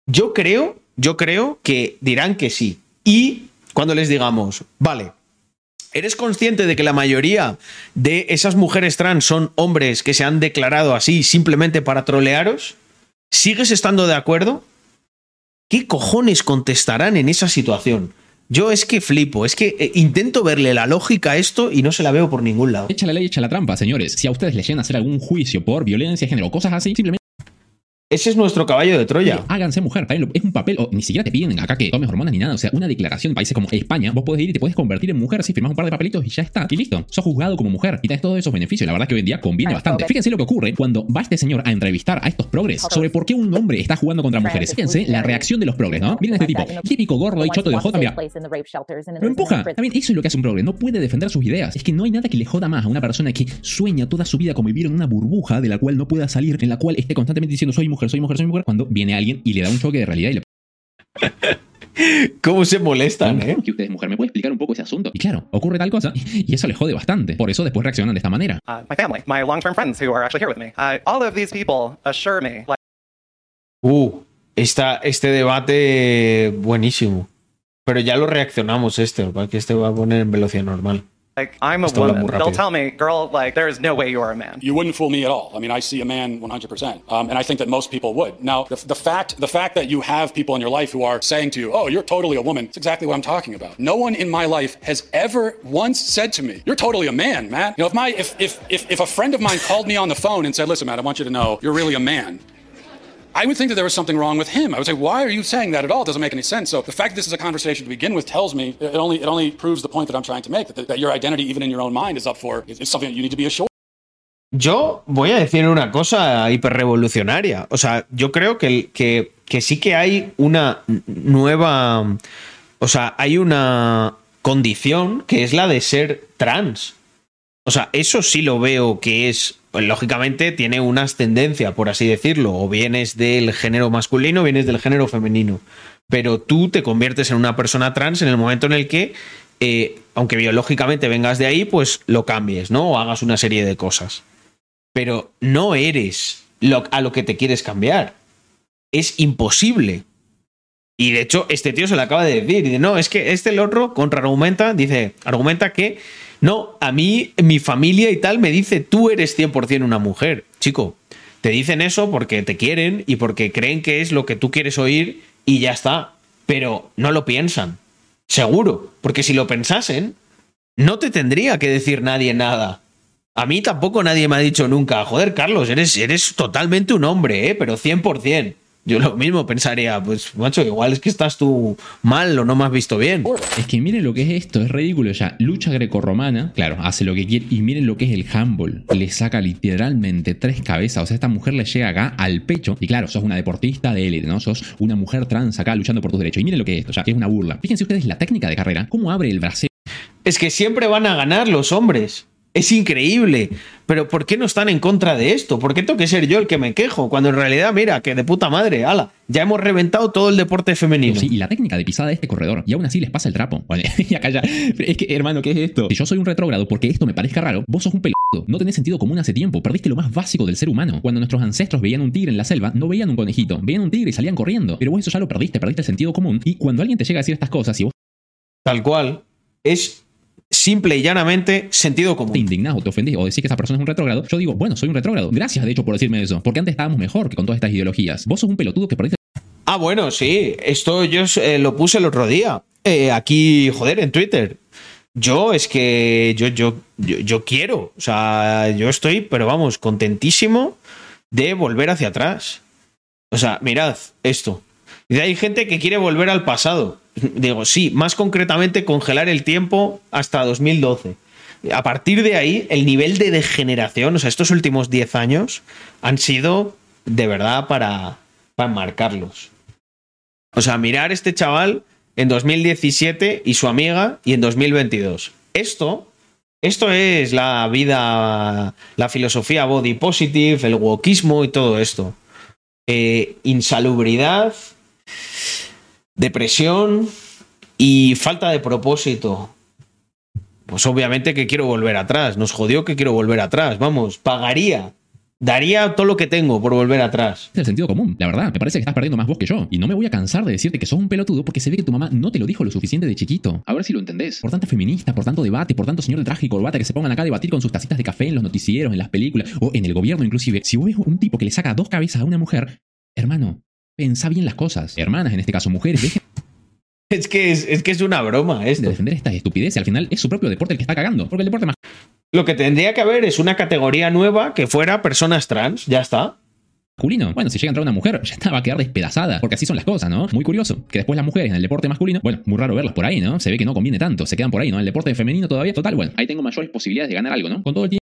Yo creo, yo creo que dirán que sí. Y cuando les digamos, vale, ¿eres consciente de que la mayoría de esas mujeres trans son hombres que se han declarado así simplemente para trolearos? ¿Sigues estando de acuerdo? ¿Qué cojones contestarán en esa situación? Yo es que flipo, es que eh, intento verle la lógica a esto y no se la veo por ningún lado. Echa la ley, echa la trampa, señores. Si a ustedes les llegan a hacer algún juicio por violencia de género o cosas así, simplemente Ese es nuestro caballo de Troya. háganse mujer. también lo- Es un papel, o ni siquiera te piden acá que tomes hormonas ni nada. O sea, una declaración en países como España, vos podés ir y te puedes convertir en mujer si firmas un par de papelitos y ya está. Y listo. Sos juzgado como mujer y tenés todos esos beneficios. La verdad que hoy en día conviene bastante. Fíjense lo que ocurre cuando va este señor a entrevistar a estos progres sobre por qué un hombre está jugando contra mujeres. Fíjense la reacción de los progres, ¿no? Miren a este tipo. Típico gordo y choto de J, mira. Lo empuja. También eso es lo que hace un progre. No puede defender sus ideas. Es que no hay nada que le joda más a una persona que sueña toda su vida como vivir en una burbuja de la cual no pueda salir, en la cual esté constantemente diciendo soy mujer, soy mujer, soy mujer, cuando viene alguien y le da un choque de realidad y le ¿Cómo se molestan, eh? que usted es mujer, ¿me puede explicar un poco ese asunto? Y claro, ocurre tal cosa y eso le jode bastante. Por eso después reaccionan de esta manera. Uh, my family, my long-term friends who are actually here with me. Uh, all of these people assure me, like, Uh, esta, este debate buenísimo. Pero ya lo reaccionamos este, porque este va a poner en velocidad normal. Like I'm a Esto woman. They'll tell me, girl, like there is no way you are a man. You wouldn't fool me at all. I mean, I see a man 100%, um, and I think that most people would. Now, the, the fact the fact that you have people in your life who are saying to you, "Oh, you're totally a woman," it's exactly what I'm talking about. No one in my life has ever once said to me, "You're totally a man, man." You know, if my if if if, if a friend of mine called me on the phone and said, "Listen, man, I want you to know you're really a man." I would think that there was something wrong with him. I would say, why are you saying that at all? It doesn't make any sense. So the fact that this is a conversation to begin with tells me it only it only proves the point that I'm trying to make that, that your identity, even in your own mind, is up for is, something that you need to be assured. Yo voy a decir una cosa hiperrevolucionaria. O sea, yo creo que, que, que sí que hay una nueva. O sea, hay una condición que es la de ser trans. O sea, eso sí lo veo que es. lógicamente tiene una ascendencia, por así decirlo. O vienes del género masculino o vienes del género femenino. Pero tú te conviertes en una persona trans en el momento en el que, eh, aunque biológicamente vengas de ahí, pues lo cambies, ¿no? O hagas una serie de cosas pero no eres a lo que te quieres cambiar. Es imposible. Y de hecho, este tío se lo acaba de decir. Dice, no, es que este el otro contraargumenta, dice, argumenta que no, a mí, mi familia y tal me dice, tú eres 100% una mujer. Chico, te dicen eso porque te quieren y porque creen que es lo que tú quieres oír y ya está. Pero no lo piensan. Seguro. Porque si lo pensasen, no te tendría que decir nadie nada. A mí tampoco nadie me ha dicho nunca, joder, Carlos, eres, eres totalmente un hombre, ¿eh? pero 100%. Yo lo mismo pensaría, pues, macho, igual es que estás tú mal o no me has visto bien. Es que miren lo que es esto, es ridículo ya. Lucha grecorromana, claro, hace lo que quiere. Y miren lo que es el handball. Le saca literalmente tres cabezas. O sea, esta mujer le llega acá al pecho. Y claro, sos una deportista de élite, ¿no? Sos una mujer trans acá luchando por tus derechos. Y miren lo que es esto, ya, que es una burla. Fíjense ustedes la técnica de carrera, cómo abre el bracero. Es que siempre van a ganar los hombres. Es increíble. Pero ¿por qué no están en contra de esto? ¿Por qué tengo que ser yo el que me quejo? Cuando en realidad, mira, que de puta madre, ala, ya hemos reventado todo el deporte femenino. Sí, y la técnica de pisada de este corredor, y aún así les pasa el trapo. Vale, y acá ya. Es que, hermano, ¿qué es esto? Si yo soy un retrógrado porque esto me parezca raro, vos sos un peludo. No tenés sentido común hace tiempo. Perdiste lo más básico del ser humano. Cuando nuestros ancestros veían un tigre en la selva, no veían un conejito, veían un tigre y salían corriendo. Pero vos eso ya lo perdiste, perdiste el sentido común. Y cuando alguien te llega a decir estas cosas y vos Tal cual. Es simple y llanamente sentido común. te indignás o te ofendés o decís que esa persona es un retrógrado, yo digo, bueno, soy un retrógrado. Gracias, de hecho, por decirme eso. Porque antes estábamos mejor que con todas estas ideologías. Vos sos un pelotudo que perdiste Ah, bueno, sí. Esto yo eh, lo puse el otro día. Eh, aquí, joder, en Twitter. Yo es que yo, yo, yo, yo quiero. O sea, yo estoy, pero vamos, contentísimo de volver hacia atrás. O sea, mirad esto. Y hay gente que quiere volver al pasado. Digo, sí, más concretamente congelar el tiempo hasta 2012. A partir de ahí, el nivel de degeneración, o sea, estos últimos 10 años han sido de verdad para, para marcarlos. O sea, mirar este chaval en 2017 y su amiga y en 2022. Esto, esto es la vida, la filosofía body positive, el wokismo y todo esto. Eh, insalubridad, depresión y falta de propósito. Pues obviamente que quiero volver atrás. Nos jodió que quiero volver atrás. Vamos, pagaría. Daría todo lo que tengo por volver atrás. el sentido común. La verdad, me parece que estás perdiendo más vos que yo. Y no me voy a cansar de decirte que sos un pelotudo porque se ve que tu mamá no te lo dijo lo suficiente de chiquito. A ver si lo entendés. Por tanta feminista, por tanto debate, por tanto señor de traje y corbata que se pongan acá a debatir con sus tacitas de café en los noticieros, en las películas o en el gobierno inclusive. Si vos ves un tipo que le saca dos cabezas a una mujer, hermano, pensá bien las cosas. Hermanas, en este caso mujeres, dejen Es que es, es que es una broma esto. de defender estas estupideces. Al final es su propio deporte el que está cagando. Porque el deporte más Lo que tendría que haber es una categoría nueva que fuera personas trans. Ya está. masculino. Bueno, si llega a entrar una mujer, ya está, va a quedar despedazada. Porque así son las cosas, ¿no? Muy curioso. Que después las mujeres en el deporte masculino, bueno, muy raro verlas por ahí, ¿no? Se ve que no conviene tanto. Se quedan por ahí, ¿no? En el deporte femenino todavía. Total, bueno, ahí tengo mayores posibilidades de ganar algo, ¿no? Con todo el tiempo.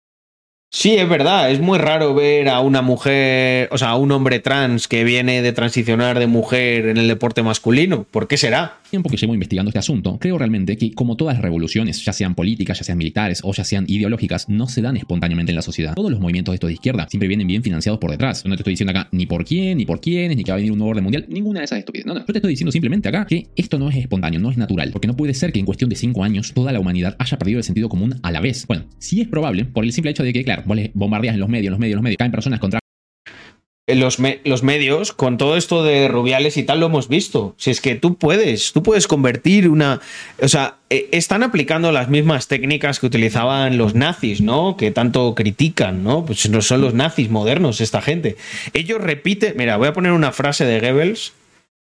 Sí, es verdad, es muy raro ver a una mujer, o sea, a un hombre trans que viene de transicionar de mujer en el deporte masculino. ¿Por qué será? Tiempo que llevo investigando este asunto, creo realmente que, como todas las revoluciones, ya sean políticas, ya sean militares o ya sean ideológicas, no se dan espontáneamente en la sociedad. Todos los movimientos de estos de izquierda siempre vienen bien financiados por detrás. No te estoy diciendo acá ni por quién, ni por quiénes, ni que va a venir un nuevo orden mundial, ninguna de esas estupideces. No, no. Yo te estoy diciendo simplemente acá que esto no es espontáneo, no es natural, porque no puede ser que en cuestión de cinco años toda la humanidad haya perdido el sentido común a la vez. Bueno, sí es probable por el simple hecho de que, claro, vos les bombardeas en los medios, en los medios, en los medios, caen personas contra Los, los medios, con todo esto de Rubiales y tal, lo hemos visto. Si es que tú puedes, tú puedes convertir una. O sea, eh, están aplicando las mismas técnicas que utilizaban los nazis, ¿no? Que tanto critican, ¿no? Pues no son los nazis modernos, esta gente. Ellos repiten. Mira, voy a poner una frase de Goebbels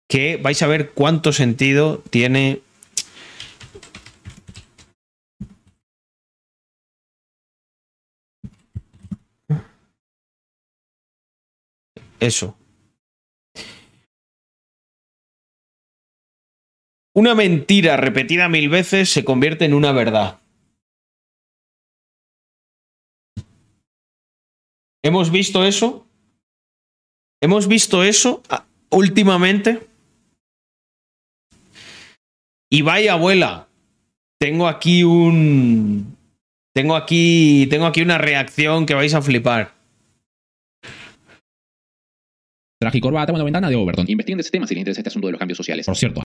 que vais a ver cuánto sentido tiene. Eso. Una mentira repetida mil veces se convierte en una verdad. ¿Hemos visto eso? ¿Hemos visto eso ah, últimamente? Y vaya abuela, tengo aquí un... Tengo aquí, tengo aquí una reacción que vais a flipar. Traje y corbata, bueno, ventana de Overton. Investiguen de ese tema si les interesa este asunto de los cambios sociales. Por cierto,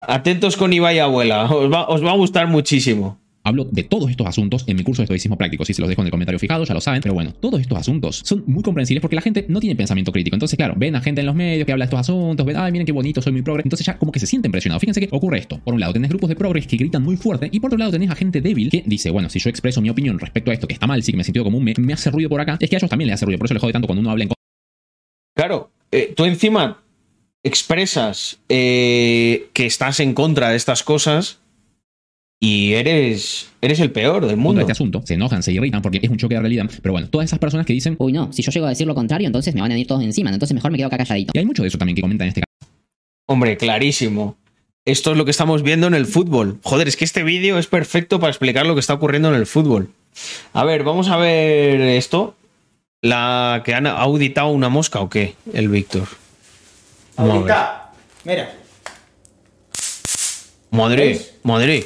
Atentos con Ibai abuela, os va, os va a gustar muchísimo. Hablo de todos estos asuntos en mi curso de estoicismo práctico. Si se los dejo en el comentario fijado, ya lo saben. Pero bueno, todos estos asuntos son muy comprensibles porque la gente no tiene pensamiento crítico. Entonces, claro, ven a gente en los medios que habla de estos asuntos, ven, ay, miren qué bonito, soy muy progre. Entonces ya como que se sienten presionados. Fíjense que ocurre esto. Por un lado, tenés grupos de progres que gritan muy fuerte y por otro lado tenés a gente débil que dice, bueno, si yo expreso mi opinión respecto a esto que está mal, sí que me sentido común, me, me hace ruido por acá, es que a ellos también les hace ruido. Por eso les jode tanto cuando uno habla en Claro, eh, tú encima expresas eh, que estás en contra de estas cosas y eres, eres el peor del mundo. de este asunto. Se enojan, se irritan porque es un choque de realidad. Pero bueno, todas esas personas que dicen, Uy, no, si yo llego a decir lo contrario, entonces me van a ir todos encima, entonces mejor me quedo acá calladito. y hay mucho de eso también que comentan en este caso. Hombre, clarísimo. Esto es lo que estamos viendo en el fútbol. Joder, es que este vídeo es perfecto para explicar lo que está ocurriendo en el fútbol. A ver, vamos a ver esto. La que han auditado una mosca o qué, el Víctor. A. Ahorita, mira. Madre, madre.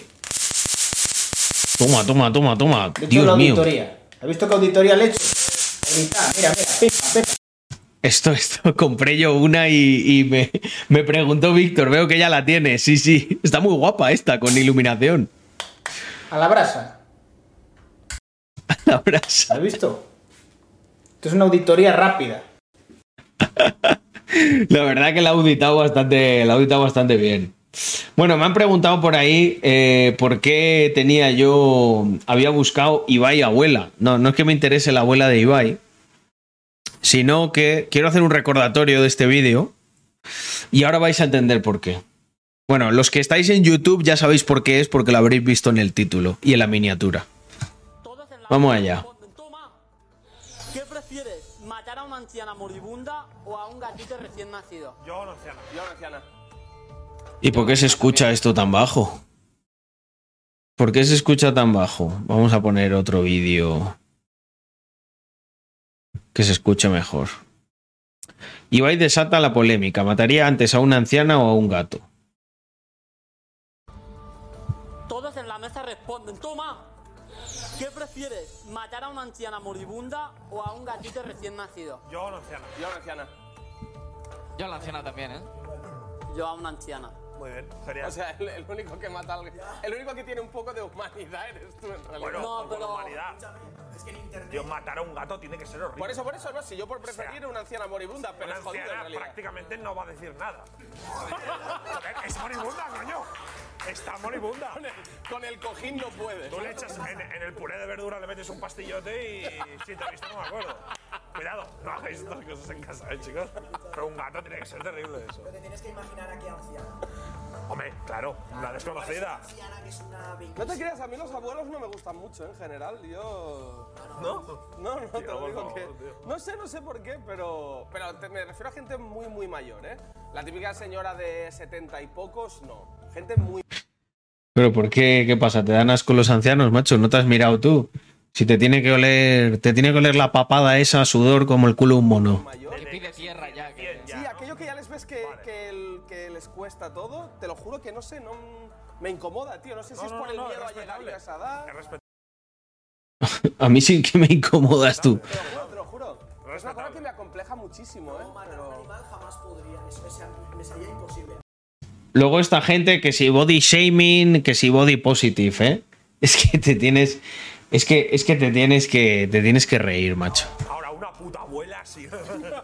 Toma, toma, toma, toma. La Dios mío. auditoría. ¿Has visto qué auditoría le he hecho? Está, mira, mira, pipa, pipa. Esto, esto, compré yo una y, y me, me preguntó Víctor, veo que ya la tiene. Sí, sí, está muy guapa esta, con iluminación. A la brasa. La brasa. ¿Has visto? Esto es una auditoría rápida. La verdad que la he auditado bastante, la he auditado bastante bien. Bueno, me han preguntado por ahí eh, por qué tenía yo, había buscado Ibai abuela. No, no es que me interese la abuela de Ibai, sino que quiero hacer un recordatorio de este vídeo y ahora vais a entender por qué. Bueno, los que estáis en YouTube ya sabéis por qué es, porque lo habréis visto en el título y en la miniatura. Vamos allá. Una anciana moribunda o a un gatito recién nacido? Yo a una anciana. Yo a una anciana. ¿Y por qué se escucha esto tan bajo? ¿Por qué se escucha tan bajo? Vamos a poner otro vídeo que se escuche mejor. Ibai desata la polémica. ¿Mataría antes a una anciana o a un gato? Todos en la mesa responden. ¡Toma! ¿Qué prefieres? ¿Matar a una anciana moribunda o a un gatito recién nacido? Yo a una anciana. Yo a una anciana. Yo a la anciana también, ¿eh? Yo a una anciana. Muy bien, genial. O sea, el, el único que mata al... El único que tiene un poco de humanidad eres tú, en realidad. Bueno, no, con humanidad. Tío, matar a un gato tiene que ser horrible. Por eso, por eso, no, si yo por preferir una anciana moribunda, pero Una es jodido en anciana realidad. prácticamente no va a decir nada. Joder, es moribunda, coño. Está moribunda. Con el, con el cojín no puede. Tú le echas en, en el puré de verdura, le metes un pastillote y si te he visto no me acuerdo. Cuidado, no hagáis estas cosas en casa, eh, chicos. Pero un gato tiene que ser terrible eso. Pero te tienes que imaginar a qué anciana. Hombre, claro, una desconocida. No te creas, a mí los abuelos no me gustan mucho en general. Yo. ¿No? No, no, te lo digo favor, que. tío. No sé, no sé por qué, pero. Pero te- me refiero a gente muy, muy mayor, ¿eh? La típica señora de 70 y pocos, no. Gente muy. ¿Pero por qué? ¿Qué pasa? ¿Te dan asco los ancianos, macho? ¿No te has mirado tú? Si te tiene que oler, te tiene que oler la papada esa a sudor como el culo de un mono. Que pide tierra ya. Que... Sí, aquello que ya les ves que, que, el- les cuesta todo, te lo juro que no sé, no. Me incomoda, tío. No sé si No, es no, por el no, miedo es a llegar respetable. a esa edad. A mí sí que me incomodas tú. Te lo juro, te lo juro. Es una cosa que me acompleja muchísimo, ¿eh? Un animal jamás podría. Eso me sería- me sería imposible. Luego esta gente que si body shaming, que si body positive, ¿eh? Es que te tienes. Es que, es que te tienes que. Te tienes que reír, macho. Ahora, una puta abuela, sí.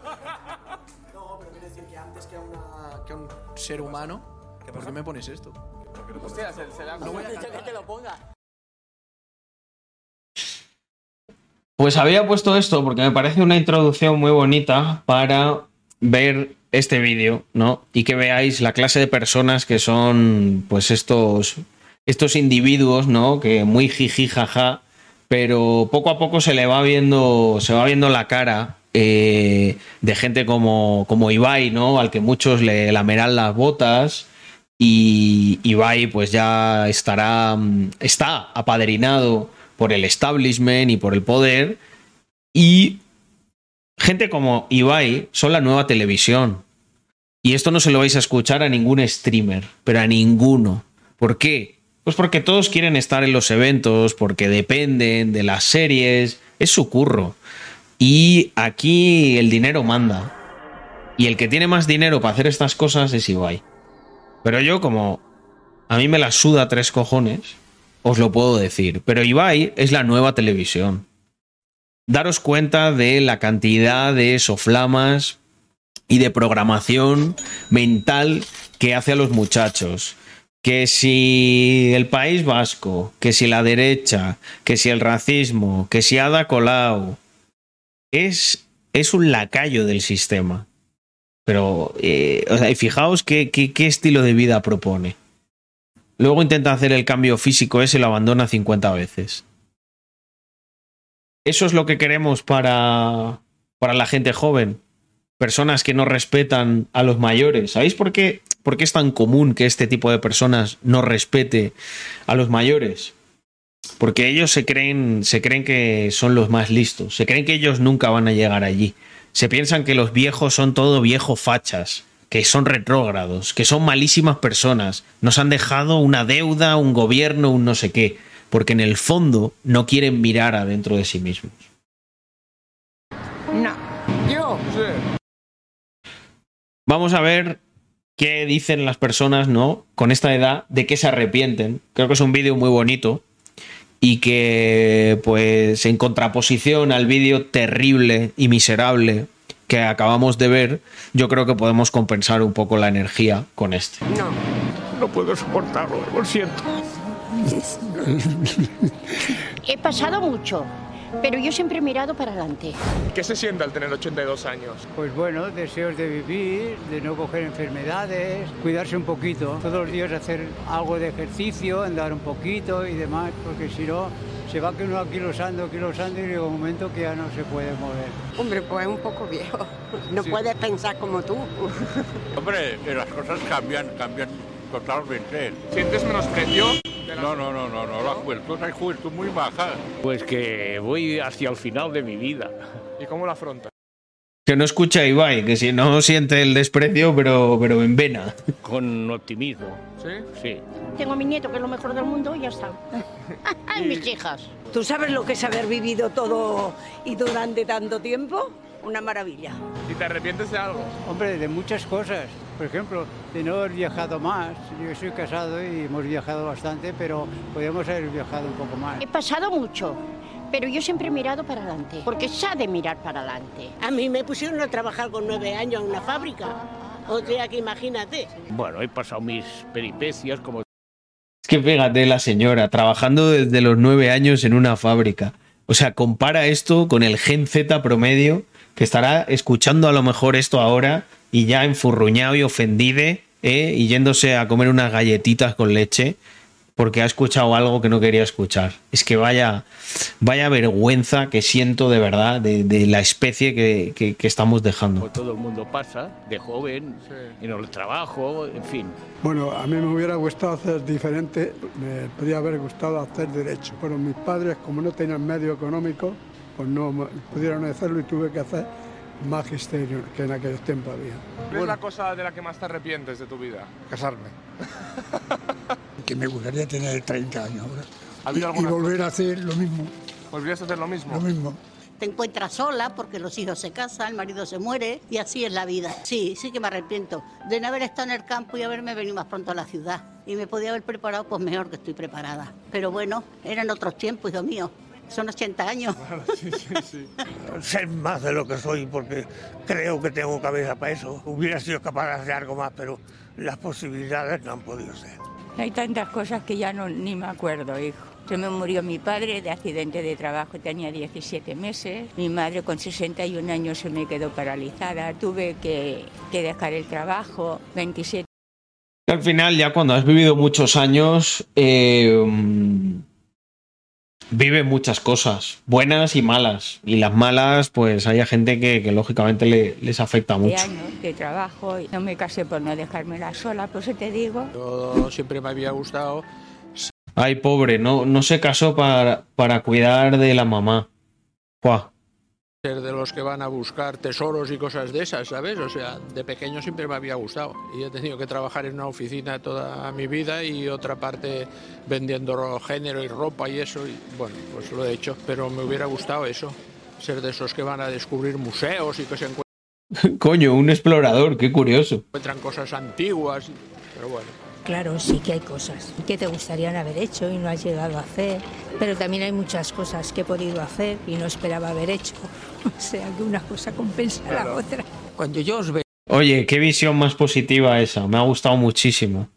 ser humano, ¿por qué me pones esto? Hostia, se, se le ha No voy a Dicho que te lo ponga. Pues había puesto esto porque me parece una introducción muy bonita para ver este vídeo, ¿no? Y que veáis la clase de personas que son, pues estos, estos individuos, ¿no? Que muy jiji jaja, pero poco a poco se le va viendo, se va viendo la cara eh, de gente como, como Ibai, ¿no? Al que muchos le lamerán las botas. Y Ibai, pues ya estará, mm, está apadrinado por el establishment y por el poder. Y gente como Ibai son la nueva televisión. Y esto no se lo vais a escuchar a ningún streamer, pero a ninguno. ¿Por qué? Pues porque todos quieren estar en los eventos, porque dependen de las series, es su curro. Y aquí el dinero manda. Y el que tiene más dinero para hacer estas cosas es Ibai. Pero yo como a mí me la suda tres cojones, os lo puedo decir. Pero Ibai es la nueva televisión. Daros cuenta de la cantidad de soflamas y de programación mental que hace a los muchachos. Que si el País Vasco, que si la derecha, que si el racismo, que si Ada Colau, es, es un lacayo del sistema. Pero, eh, o sea, y fijaos qué, qué- qué estilo de vida propone. Luego intenta hacer el cambio físico ese y lo abandona 50 veces. Eso es lo que queremos para, para la gente joven. Personas que no respetan a los mayores. ¿Sabéis por qué, por qué es tan común que este tipo de personas no respete a los mayores? Porque ellos se creen, se creen que son los más listos. Se creen que ellos nunca van a llegar allí. Se piensan que los viejos son todo viejos fachas, que son retrógrados, que son malísimas personas. Nos han dejado una deuda, un gobierno, un no sé qué. porque en el fondo no quieren mirar adentro de sí mismos. No. Yo. Vamos a ver qué dicen las personas, ¿no? Con esta edad, de qué se arrepienten. Creo que es un vídeo muy bonito y que, pues, en contraposición al vídeo terrible y miserable que acabamos de ver, yo creo que podemos compensar un poco la energía con este. No. No puedo soportarlo, lo siento. He pasado mucho, pero yo siempre he mirado para adelante. ¿Qué se siente al tener 82 años? Pues bueno, deseos de vivir, de no coger enfermedades, cuidarse un poquito, todos los días hacer algo de ejercicio, andar un poquito y demás, porque si no, se va que uno aquí losando, aquí losando y llega un momento que ya no se puede mover. Hombre, pues un poco viejo. No puedes pensar como tú. Hombre, las cosas cambian, cambian totalmente. ¿Sientes menosprecio? No, no, no, no, no, la juventud hay juventud muy baja. Pues que voy hacia el final de mi vida. ¿Y cómo lo afrontas? Que no escucha a Ibai, que si no siente el desprecio, pero, pero en vena. Con optimismo. ¿Sí? Sí. Tengo a mi nieto, que es lo mejor del mundo, y ya está. Ay, mis hijas. ¿Tú sabes lo que es haber vivido todo y durante tanto tiempo? Una maravilla. ¿Y te arrepientes de algo? Hombre, de muchas cosas. Por ejemplo, de no haber viajado más. Yo soy casado y hemos viajado bastante, pero podríamos haber viajado un poco más. He pasado mucho, pero yo siempre he mirado para adelante, porque se ha de mirar para adelante. A mí me pusieron a trabajar con nueve años en una fábrica. O sea que imagínate. Bueno, he pasado mis peripecias como Es que fíjate la señora, trabajando desde los nueve años en una fábrica. O sea, compara esto con el Gen Z promedio, que estará escuchando a lo mejor esto ahora y ya enfurruñado y ofendido, ¿eh? y yéndose a comer unas galletitas con leche porque ha escuchado algo que no quería escuchar. Es que vaya, vaya vergüenza que siento de verdad de, de la especie que, que- que estamos dejando. todo el mundo pasa, de joven, en el trabajo, en fin. Bueno, a mí me hubiera gustado hacer diferente, me podría haber gustado hacer derecho, pero mis padres, como no tenían medio económico, pues no pudieron hacerlo y tuve que hacer magisterio, que en aquel tiempo había. ¿Cuál es la cosa de la que más te arrepientes de tu vida? Casarme. que me gustaría tener 30 años ahora. ¿Ha y alguna volver a hacer lo mismo. ¿Volvías a hacer lo mismo? Lo mismo. Te encuentras sola porque los hijos se casan, el marido se muere y así es la vida. Sí, sí que me arrepiento de no haber estado en el campo y haberme venido más pronto a la ciudad. Y me podía haber preparado pues mejor que estoy preparada. Pero bueno, eran otros tiempos, hijo mío. Son 80 años. sí, sí, sí. Ser más de lo que soy porque creo que tengo cabeza para eso. Hubiera sido capaz de hacer algo más, pero las posibilidades no han podido ser. Hay tantas cosas que ya no, ni me acuerdo, hijo. Se me murió mi padre de accidente de trabajo, tenía 17 meses. Mi madre con 61 años se me quedó paralizada. Tuve que, que dejar el trabajo, 27 Al final, ya cuando has vivido muchos años, eh, vive muchas cosas, buenas y malas. Y las malas, pues hay gente que, que lógicamente le- les afecta mucho. años de trabajo y no me casé por no dejármela sola, por eso te digo. Yo siempre me había gustado Ay, pobre, no, no se casó para, para cuidar de la mamá. Buah. Ser de los que van a buscar tesoros y cosas de esas, ¿sabes? O sea, de pequeño siempre me había gustado. Y he tenido que trabajar en una oficina toda mi vida y otra parte vendiendo género y ropa y eso. Y bueno, pues lo he hecho. Pero me hubiera gustado eso, ser de esos que van a descubrir museos y que se Coño, un explorador, qué curioso. encuentran cosas antiguas. Pero bueno. Claro, sí que hay cosas que te gustarían haber hecho y no has llegado a hacer, pero también hay muchas cosas que he podido hacer y no esperaba haber hecho. O sea que una cosa compensa a la otra. Cuando yo os veo Oye, qué visión más positiva esa. Me ha gustado muchísimo.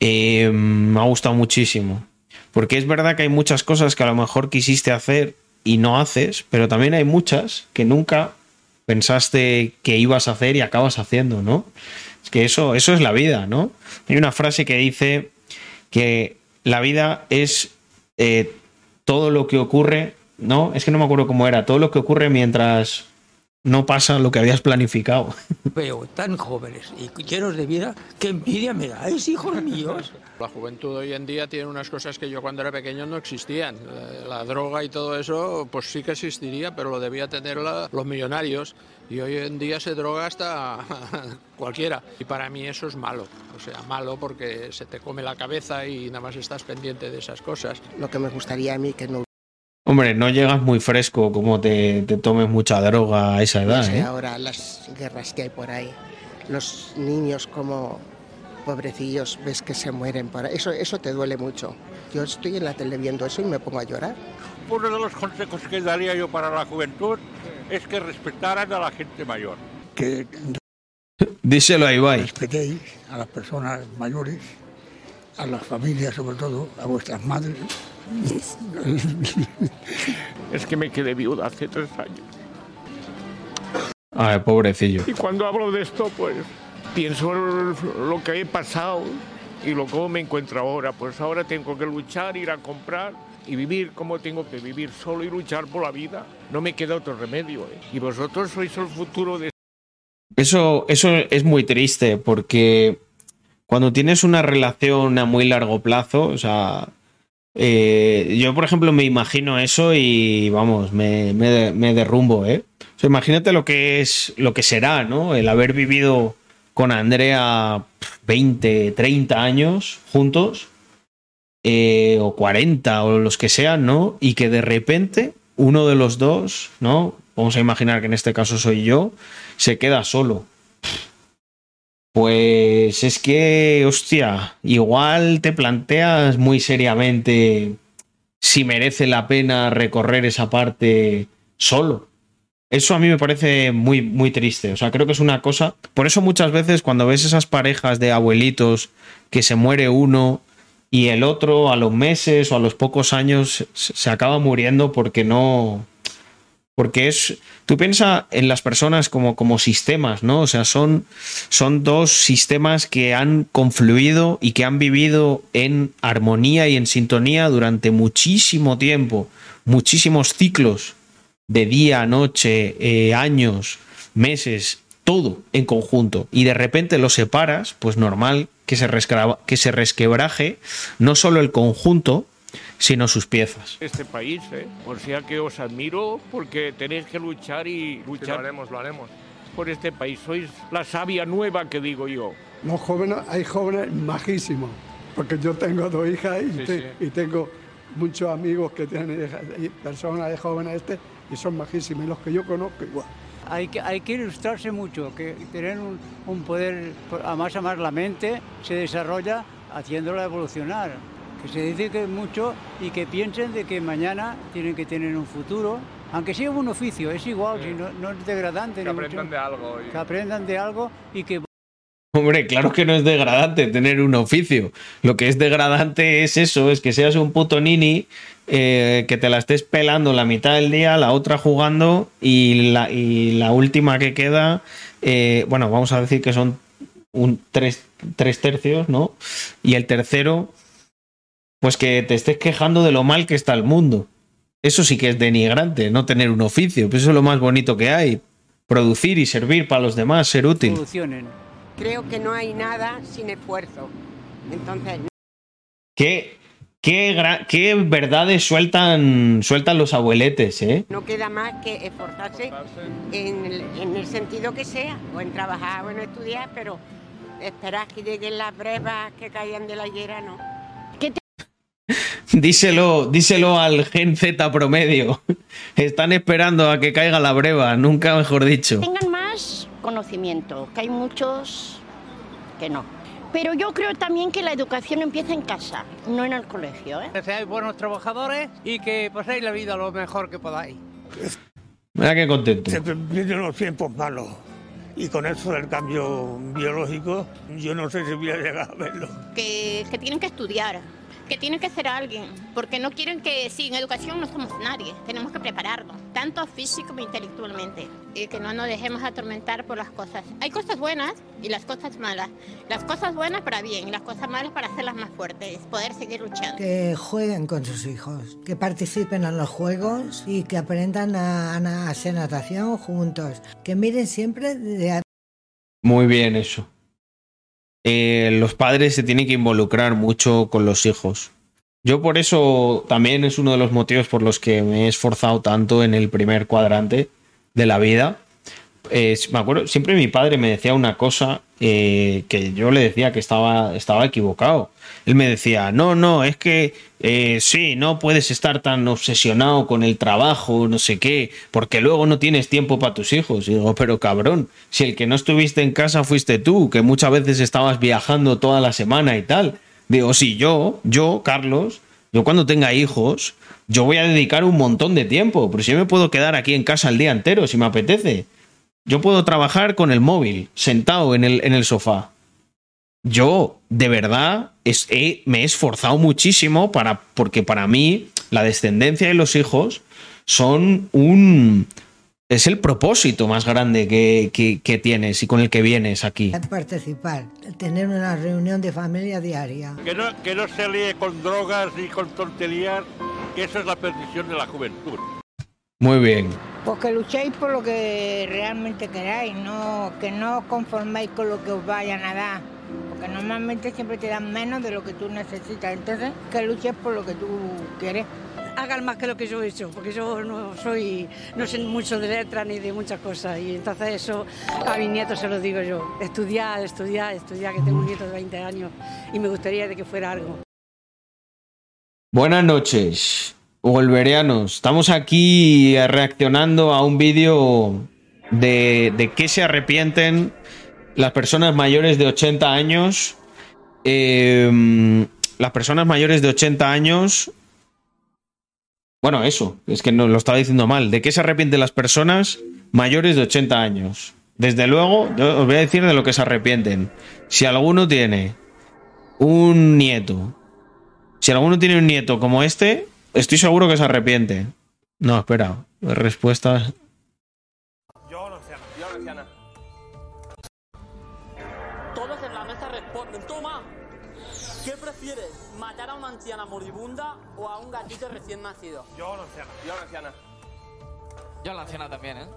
Eh, me ha gustado muchísimo. Porque es verdad que hay muchas cosas que a lo mejor quisiste hacer y no haces, pero también hay muchas que nunca pensaste que ibas a hacer y acabas haciendo, ¿no? Es que eso, eso es la vida, ¿no? Hay una frase que dice que la vida es eh, todo lo que ocurre, ¿no? Es que no me acuerdo cómo era, todo lo que ocurre mientras no pasa lo que habías planificado. Veo tan jóvenes y llenos de vida, qué envidia me dais, hijos míos. La juventud hoy en día tiene unas cosas que yo cuando era pequeño no existían. Eh, La droga y todo eso, pues sí que existiría, pero lo debía tener la- los millonarios. Y hoy en día se droga hasta cualquiera. Y para mí eso es malo. O sea, malo porque se te come la cabeza y nada más estás pendiente de esas cosas. Lo que me gustaría a mí que no Hombre, no llegas muy fresco como te, te tomes mucha droga a esa edad, hubiese ¿eh? ahora las guerras que hay por ahí. Los niños como pobrecillos ves que se mueren por ahí. Eso, eso te duele mucho. Yo estoy en la tele viendo eso y me pongo a llorar. Uno de los consejos que daría yo para la juventud es que respetaran a la gente mayor. Que Díselo a Ibai. respetéis a las personas mayores, a las familias sobre todo, a vuestras madres. Es que me quedé viuda hace tres años. Ay, pobrecillo. Y cuando hablo de esto, pues pienso en lo que he pasado y lo cómo me encuentro ahora. Pues ahora tengo que luchar, ir a comprar y vivir como tengo que vivir, solo y luchar por la vida. No me queda otro remedio. ¿eh? Y vosotros sois el futuro de Eso, eso es muy triste porque cuando tienes una relación a muy largo plazo, o sea, eh, yo por ejemplo me imagino eso y vamos, me, me- derrumbo, ¿eh? Imagínate lo que es, lo que será, ¿no? El haber vivido con Andrea pf, 20, 30 años juntos, eh, o 40 o los que sean, ¿no? Y que de repente uno de los dos, ¿no? Vamos a imaginar que en este caso soy yo, se queda solo. Pues es que, hostia, igual te planteas muy seriamente si merece la pena recorrer esa parte solo. Eso a mí me parece muy, muy triste. O sea, creo que es una cosa. Por eso muchas veces cuando ves esas parejas de abuelitos que se muere uno y el otro a los meses o a los pocos años se se acaba muriendo porque no. Porque es. Tú piensas en las personas como, como sistemas, ¿no? O sea, son, son dos sistemas que han confluido y que han vivido en armonía y en sintonía durante muchísimo tiempo, muchísimos ciclos de día, noche, eh, años, meses, todo en conjunto. Y de repente lo separas, pues normal que se, que se resquebraje no solo el conjunto, sino sus piezas. este país. ¿eh? O sea que os admiro porque tenéis que luchar y luchar. lo haremos, lo haremos. Por este país. Sois la sabia nueva que digo yo. Los jóvenes, hay jóvenes majísimos, porque yo tengo dos hijas y, Sí, te- sí. y tengo muchos amigos que tienen personas de jóvenes este y son majísimos, y los que yo conozco igual. Hay que, hay que ilustrarse mucho, que tener un, un poder, además, amar la mente se desarrolla haciéndola evolucionar. Que se dice que mucho y que piensen de que mañana tienen que tener un futuro, aunque sea un oficio, es igual, si no, no es degradante. Que mucho- aprendan de algo. y- que aprendan de algo y que Hombre, claro que no es degradante tener un oficio. Lo que es degradante es eso, es que seas un puto nini, eh, que te la estés pelando la mitad del día, la otra jugando y la, y la última que queda, eh, bueno, vamos a decir que son un tres, tres tercios, ¿no? Y el tercero, pues que te estés quejando de lo mal que está el mundo. Eso sí que es denigrante, no tener un oficio, pues eso es lo más bonito que hay. Producir y servir para los demás, ser útil. Creo que no hay nada sin esfuerzo. Entonces, ¿Qué, qué, verdades sueltan, sueltan los abueletes, ¿eh? no queda más que esforzarse en el, en el sentido que sea, o en trabajar o en estudiar, pero esperar que lleguen las brevas que caigan de la higuera, no. Díselo, díselo al Gen Z promedio. Están esperando a que caiga la breva, nunca mejor dicho. tengan más conocimiento, que hay muchos que no. Pero yo creo también que la educación empieza en casa, no en el colegio. ¿eh? Que seáis buenos trabajadores y que paséis la vida lo mejor que podáis. Mira qué contento. Se vienen los tiempos malos. Y con eso del cambio biológico, yo no sé si voy a llegar a verlo. Que, que tienen que estudiar, que tiene que ser alguien, porque no quieren que, sí, en educación no somos nadie, tenemos que prepararnos, tanto físico como intelectualmente, y que no nos dejemos atormentar por las cosas. Hay cosas buenas y las cosas malas. Las cosas buenas para bien y las cosas malas para hacerlas más fuertes, poder seguir luchando. Que jueguen con sus hijos, que participen en los juegos y que aprendan a, a hacer natación juntos, que miren siempre de Muy bien eso. Eh, los padres se tienen que involucrar mucho con los hijos. Yo por eso también es uno de los motivos por los que me he esforzado tanto en el primer cuadrante de la vida. Eh, me acuerdo, siempre mi padre me decía una cosa eh, que yo le decía que estaba, estaba equivocado. Él me decía, no, no, es que eh, sí, no puedes estar tan obsesionado con el trabajo, no sé qué, porque luego no tienes tiempo para tus hijos. Y digo, pero cabrón, si el que no estuviste en casa fuiste tú, que muchas veces estabas viajando toda la semana y tal. Digo, sí, yo, yo, Carlos, yo cuando tenga hijos, yo voy a dedicar un montón de tiempo, pero si yo me puedo quedar aquí en casa el día entero, si me apetece. Yo puedo trabajar con el móvil, sentado en el, en el sofá. Yo, de verdad, es- he- me he esforzado muchísimo para, porque para mí la descendencia y los hijos son un... Es el propósito más grande que, que- que tienes y con el que vienes aquí. participar, tener una reunión de familia diaria. Que no, que no se líe con drogas ni con tonterías, que eso es la perdición de la juventud. Muy bien. Pues que luchéis por lo que realmente queráis, no, que no os conforméis con lo que os vayan a dar, porque normalmente siempre te dan menos de lo que tú necesitas, entonces que luches por lo que tú quieres. hagan más que lo que yo he hecho, porque yo no soy, no sé mucho de letras ni de muchas cosas. Y entonces eso a mis nietos se los digo yo. Estudiar, estudiar, estudiar, que tengo un nieto de 20 años y me gustaría de que fuera algo. Buenas noches, Wolverianos. Estamos aquí reaccionando a un vídeo de, de qué se arrepienten las personas mayores de 80 años. Eh, las personas mayores de 80 años. Bueno, eso, es que no lo estaba diciendo mal. ¿De qué se arrepienten las personas mayores de 80 años? Desde luego, yo os voy a decir de lo que se arrepienten. Si alguno tiene un nieto si alguno tiene un nieto como este, estoy seguro que se arrepiente. No, espera. Respuesta. Yo, anciana. Todos en la mesa responden. Toma. ¿Qué prefieres? ¿Matar a una anciana moribunda o a un gatito recién nacido? Yo, anciana. Yo, anciana. Yo a la anciana también, ¿eh?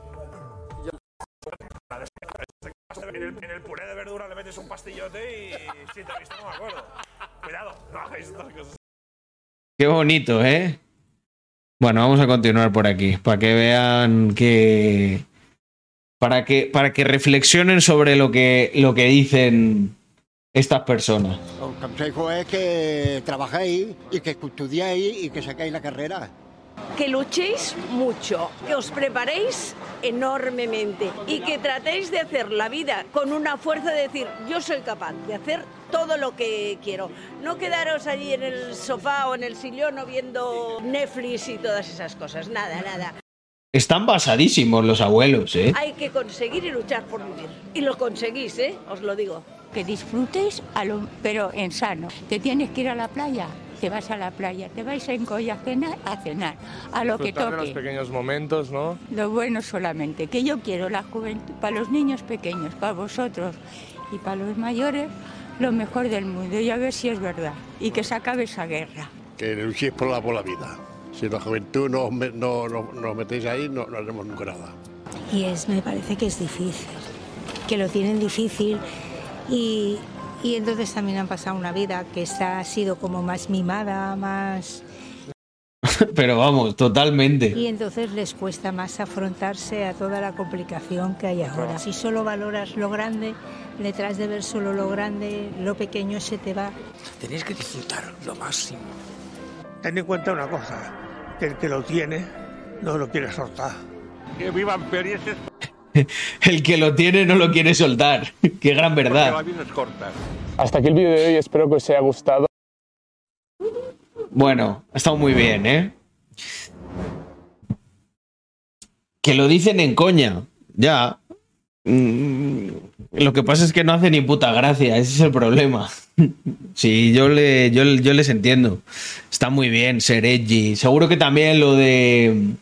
En el, en el puré de verdura le metes un pastillote y si te he visto no me acuerdo. Cuidado, no hagáis estas cosas. Qué bonito, ¿eh? Bueno, vamos a continuar por aquí. Para que vean que. Para que, para que reflexionen sobre lo que, lo que dicen estas personas. El consejo es que trabajéis y que estudiéis y que saquéis la carrera. que luchéis mucho, que os preparéis enormemente y que tratéis de hacer la vida con una fuerza de decir, yo soy capaz de hacer todo lo que quiero. No quedaros allí en el sofá o en el sillón o viendo Netflix y todas esas cosas. Nada, nada. Están basadísimos los abuelos, ¿eh? Hay que conseguir y luchar por vivir. Y lo conseguís, ¿eh? Os lo digo. Que disfrutéis, a lo- pero en sano. Te tienes que ir a la playa, te vas a la playa. Te vais en colla a cenar, a cenar. A lo que Disfrutar los toque. pequeños momentos, ¿no? Lo bueno solamente, que yo quiero la juventud, para los niños pequeños, para vosotros y para los mayores, lo mejor del mundo. Y a ver si es verdad. Y que se acabe esa guerra. Que luchéis por la, por la vida. Si la juventud no, os me- no, no, no os metéis ahí, no, no haremos nunca nada. Y es, me parece que es difícil, que lo tienen difícil y, y entonces también han pasado una vida que está, ha sido como más mimada, más... Pero vamos, totalmente. Y entonces les cuesta más afrontarse a toda la complicación que hay ahora. Si solo valoras lo grande, detrás de ver solo lo grande, lo pequeño se te va. Tenéis que disfrutar lo máximo. Ten en cuenta una cosa, que el que lo tiene no lo quiere soltar. Que vivan felices El que lo tiene no lo quiere soltar. Qué gran verdad. Hasta aquí el vídeo de hoy, espero que os haya gustado. Bueno, ha estado muy bien, ¿eh? Que lo dicen en coña. Ya. Mm, Lo que pasa es que no hace ni puta gracia, ese es el problema. Sí, yo, le, yo, yo les entiendo. Está muy bien ser edgy. Seguro que también lo de.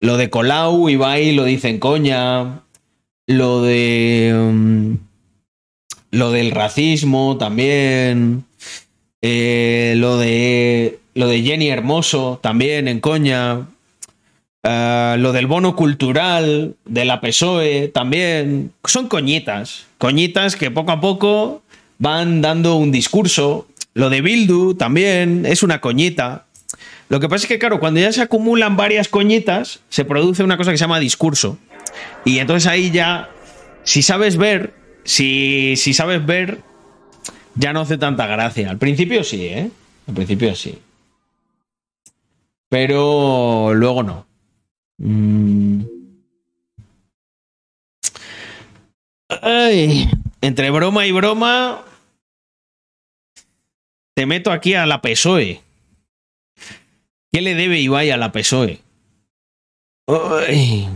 Lo de Colau, Ibai lo dice en coña. Lo de. um, lo del racismo también. Eh, lo de. Lo de Jenny Hermoso también en coña. Ah, lo del bono cultural, de la PSOE también. Son coñitas. Coñitas que poco a poco van dando un discurso. Lo de Bildu también es una coñita. Lo que pasa es que, claro, cuando ya se acumulan varias coñitas, se produce una cosa que se llama discurso. Y entonces ahí ya, si sabes ver, si, si sabes ver, ya no hace tanta gracia. Al principio sí, ¿eh? Al principio sí. Pero luego no. Mm. Ay, entre broma y broma, te meto aquí a la PSOE. ¿Qué le debe Ibai a la PSOE? Ay.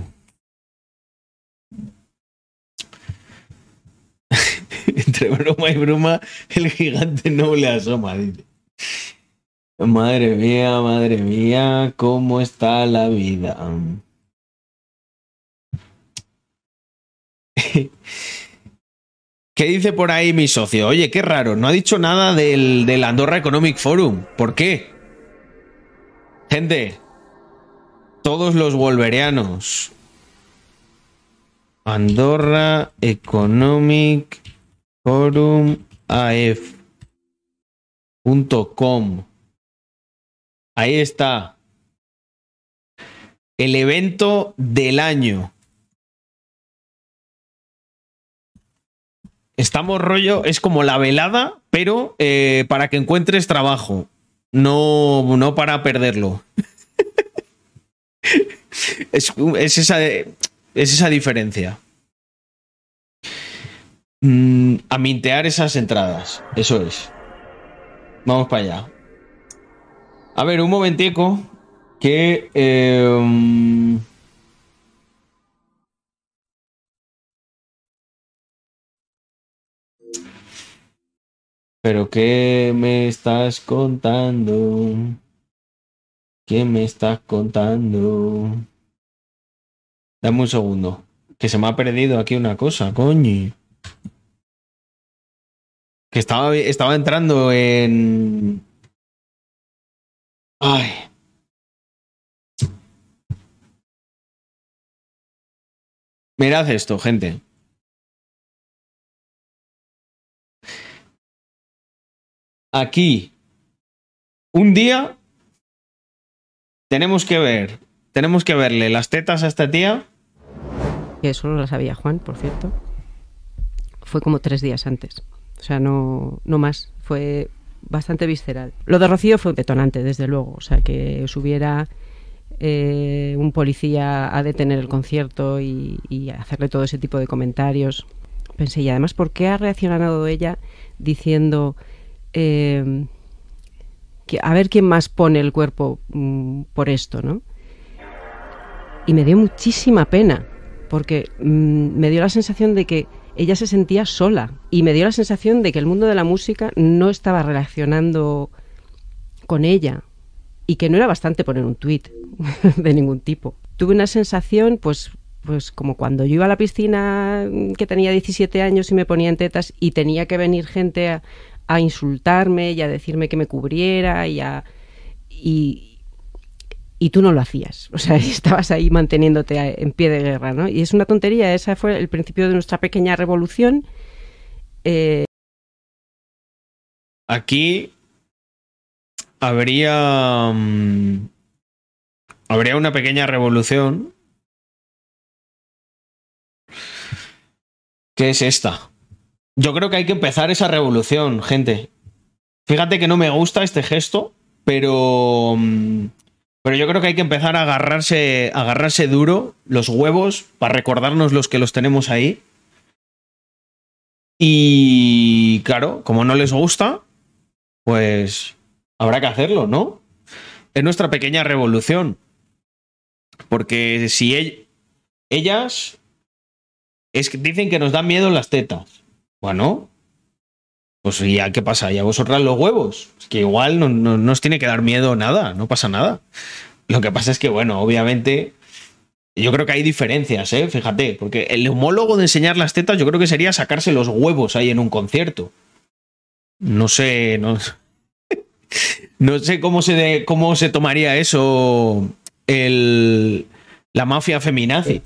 entre broma y broma, el gigante no le asoma, dice. Madre mía, madre mía, ¿cómo está la vida? ¿Qué dice por ahí mi socio? Oye, qué raro, no ha dicho nada del, del Andorra Economic Forum. ¿Por qué? Gente, todos los wolverianos. Andorra Economic Forum AF.com. Ahí está. El evento del año. Estamos rollo, es como la velada, pero eh, para que encuentres trabajo. No, no para perderlo. es, es esa, es esa diferencia. Mm, a mintear esas entradas. Eso es. Vamos para allá. A ver, un momentico. Que. eh, Pero ¿qué me estás contando? ¿Qué me estás contando? Dame un segundo. Que se me ha perdido aquí una cosa, coño. Que estaba, estaba entrando en. Ay. Mirad esto, gente. Aquí, un día, tenemos que ver, tenemos que verle las tetas a esta tía. Que solo la sabía Juan, por cierto. Fue como tres días antes. O sea, no, no más. Fue bastante visceral. Lo de Rocío fue detonante, desde luego. O sea, que subiera eh, un policía a detener el concierto y, y hacerle todo ese tipo de comentarios. Pensé, y además, ¿por qué ha reaccionado ella diciendo eh, que a ver quién más pone el cuerpo mm, por esto, ¿no? Y me dio muchísima pena, porque mm, me dio la sensación de que ella se sentía sola y me dio la sensación de que el mundo de la música no estaba relacionando con ella y que no era bastante poner un tuit de ningún tipo. Tuve una sensación, pues, pues como cuando yo iba a la piscina mm, que tenía 17 años y me ponía en tetas y tenía que venir gente a, insultarme y a decirme que me cubriera y a... Y, y tú no lo hacías, o sea, estabas ahí manteniéndote en pie de guerra, ¿no? Y es una tontería, ese fue el principio de nuestra pequeña revolución. Eh, Aquí habría. mm, habría una pequeña revolución. Que es esta. Yo creo que hay que empezar esa revolución, gente. Fíjate que no me gusta este gesto, pero. mm, Pero yo creo que hay que empezar a agarrarse, agarrarse duro los huevos para recordarnos los que los tenemos ahí. Y claro, como no les gusta, pues habrá que hacerlo, ¿no? Es nuestra pequeña revolución. Porque si ell- ellas Es que dicen que nos dan miedo las tetas. Bueno, pues ya, ¿qué pasa? ¿Y a vosotras los huevos? Es que igual no, no, no os tiene que dar miedo nada, no pasa nada. Lo que pasa es que, bueno, obviamente, yo creo que hay diferencias, ¿eh? Fíjate, porque el homólogo de enseñar las tetas yo creo que sería sacarse los huevos ahí en un concierto. No sé, no, no sé cómo se, de- cómo se tomaría eso el, la mafia feminazi.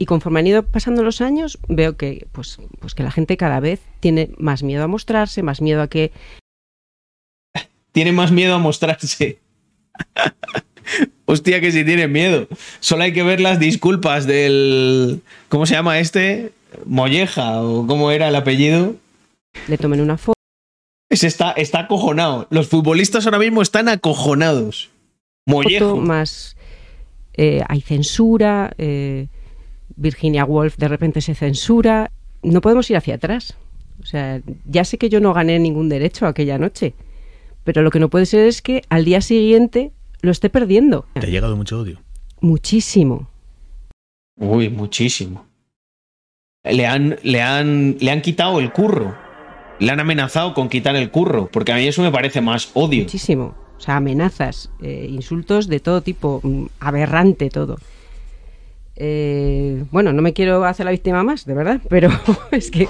Y conforme han ido pasando los años, veo que, pues, pues que la gente cada vez tiene más miedo a mostrarse, más miedo a que Tiene más miedo a mostrarse. Hostia, que si tiene miedo. Solo hay que ver las disculpas del. ¿Cómo se llama este? Molleja, o cómo era el apellido. le tomen una foto. Ese está, está acojonado. Los futbolistas ahora mismo están acojonados. Mollejo. más eh, hay censura, eh, Virginia Woolf de repente se censura, no podemos ir hacia atrás. O sea, ya sé que yo no gané ningún derecho aquella noche, pero lo que no puede ser es que al día siguiente lo esté perdiendo. ¿Te ha llegado mucho odio? Muchísimo. Uy, muchísimo. Le han, le han, le han quitado el curro. Le han amenazado con quitar el curro, porque a mí eso me parece más odio. Muchísimo. O sea, amenazas, eh, insultos de todo tipo, mm, aberrante todo. Eh, bueno, no me quiero hacer la víctima más, de verdad, pero es que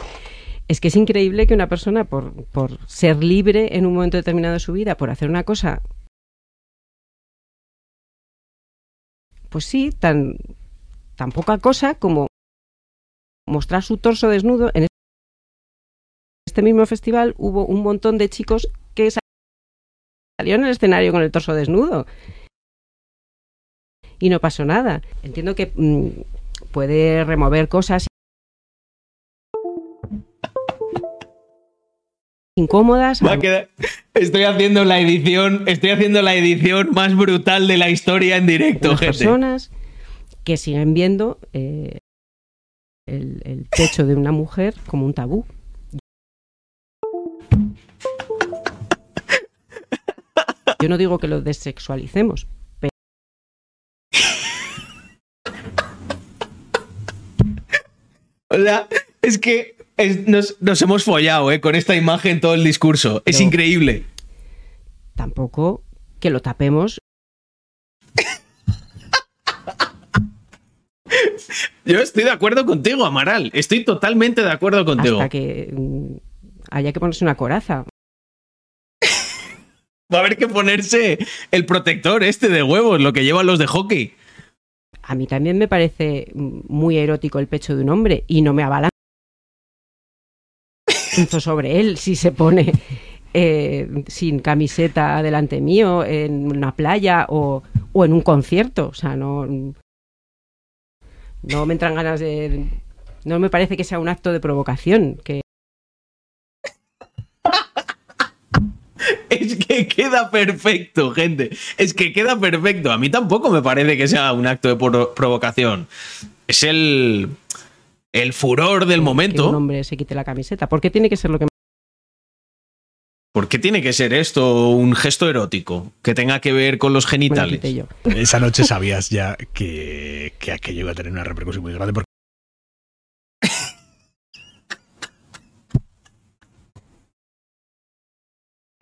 es que es increíble que una persona por, por ser libre en un momento determinado de su vida, por hacer una cosa, pues sí, tan, tan poca cosa como mostrar su torso desnudo en este mismo festival hubo un montón de chicos que salió en el escenario con el torso desnudo. Y no pasó nada. Entiendo que mm, puede remover cosas incómodas. Va a quedar- Estoy haciendo la edición, estoy haciendo la edición más brutal de la historia en directo, gente. personas que siguen viendo eh, el, el pecho de una mujer como un tabú. Yo no digo que lo desexualicemos, pero O sea, es que es- nos, nos hemos follado, ¿eh? Con esta imagen todo el discurso. Es increíble. tampoco que lo tapemos Yo estoy de acuerdo contigo, Amaral. Estoy totalmente de acuerdo contigo. hasta que mm, haya que ponerse una coraza. Va a haber que ponerse el protector este de huevos, lo que llevan los de hockey. A mí también me parece muy erótico el pecho de un hombre y no me abalanzo sobre él si se pone eh, sin camiseta delante mío en una playa o, o en un concierto. O sea, no, no me entran ganas de... No me parece que sea un acto de provocación. Que Es que queda perfecto, gente. Es que queda perfecto. A mí tampoco me parece que sea un acto de pro- provocación. Es el, el furor del que un momento. hombre se quite la camiseta. ¿Por qué tiene que ser lo que ¿Por qué tiene que ser esto un gesto erótico que tenga que ver con los genitales? Esa noche sabías ya que, que aquello iba a tener una repercusión muy grande porque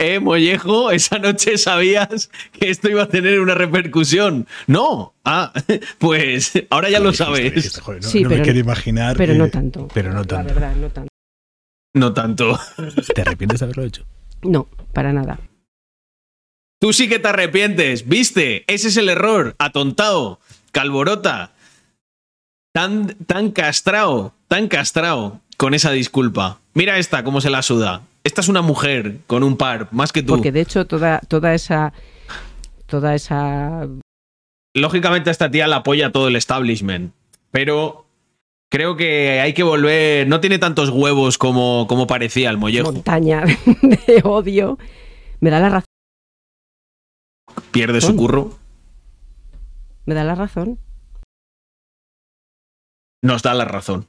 Eh, Mollejo, esa noche sabías que esto iba a tener una repercusión. No. Ah, pues ahora ya lo sabes. joder, no, no me quiero imaginar. pero que- no tanto. Pero no La tanto. verdad, no tanto. No tanto. ¿Te arrepientes de haberlo hecho? No, para nada. Tú sí que te arrepientes, ¿viste? Ese es el error. Atontado, calborota. Tan, tan castrao, tan castrao con esa disculpa. Mira esta, cómo se la suda. Esta es una mujer con un par, más que tú. Porque de hecho toda, toda esa... Toda esa Lógicamente a esta tía la apoya todo el establishment. Pero creo que hay que volver... No tiene tantos huevos como, como parecía el mollejo. montaña de odio me da la razón. Pierde su curro. Me da la razón. Nos da la razón.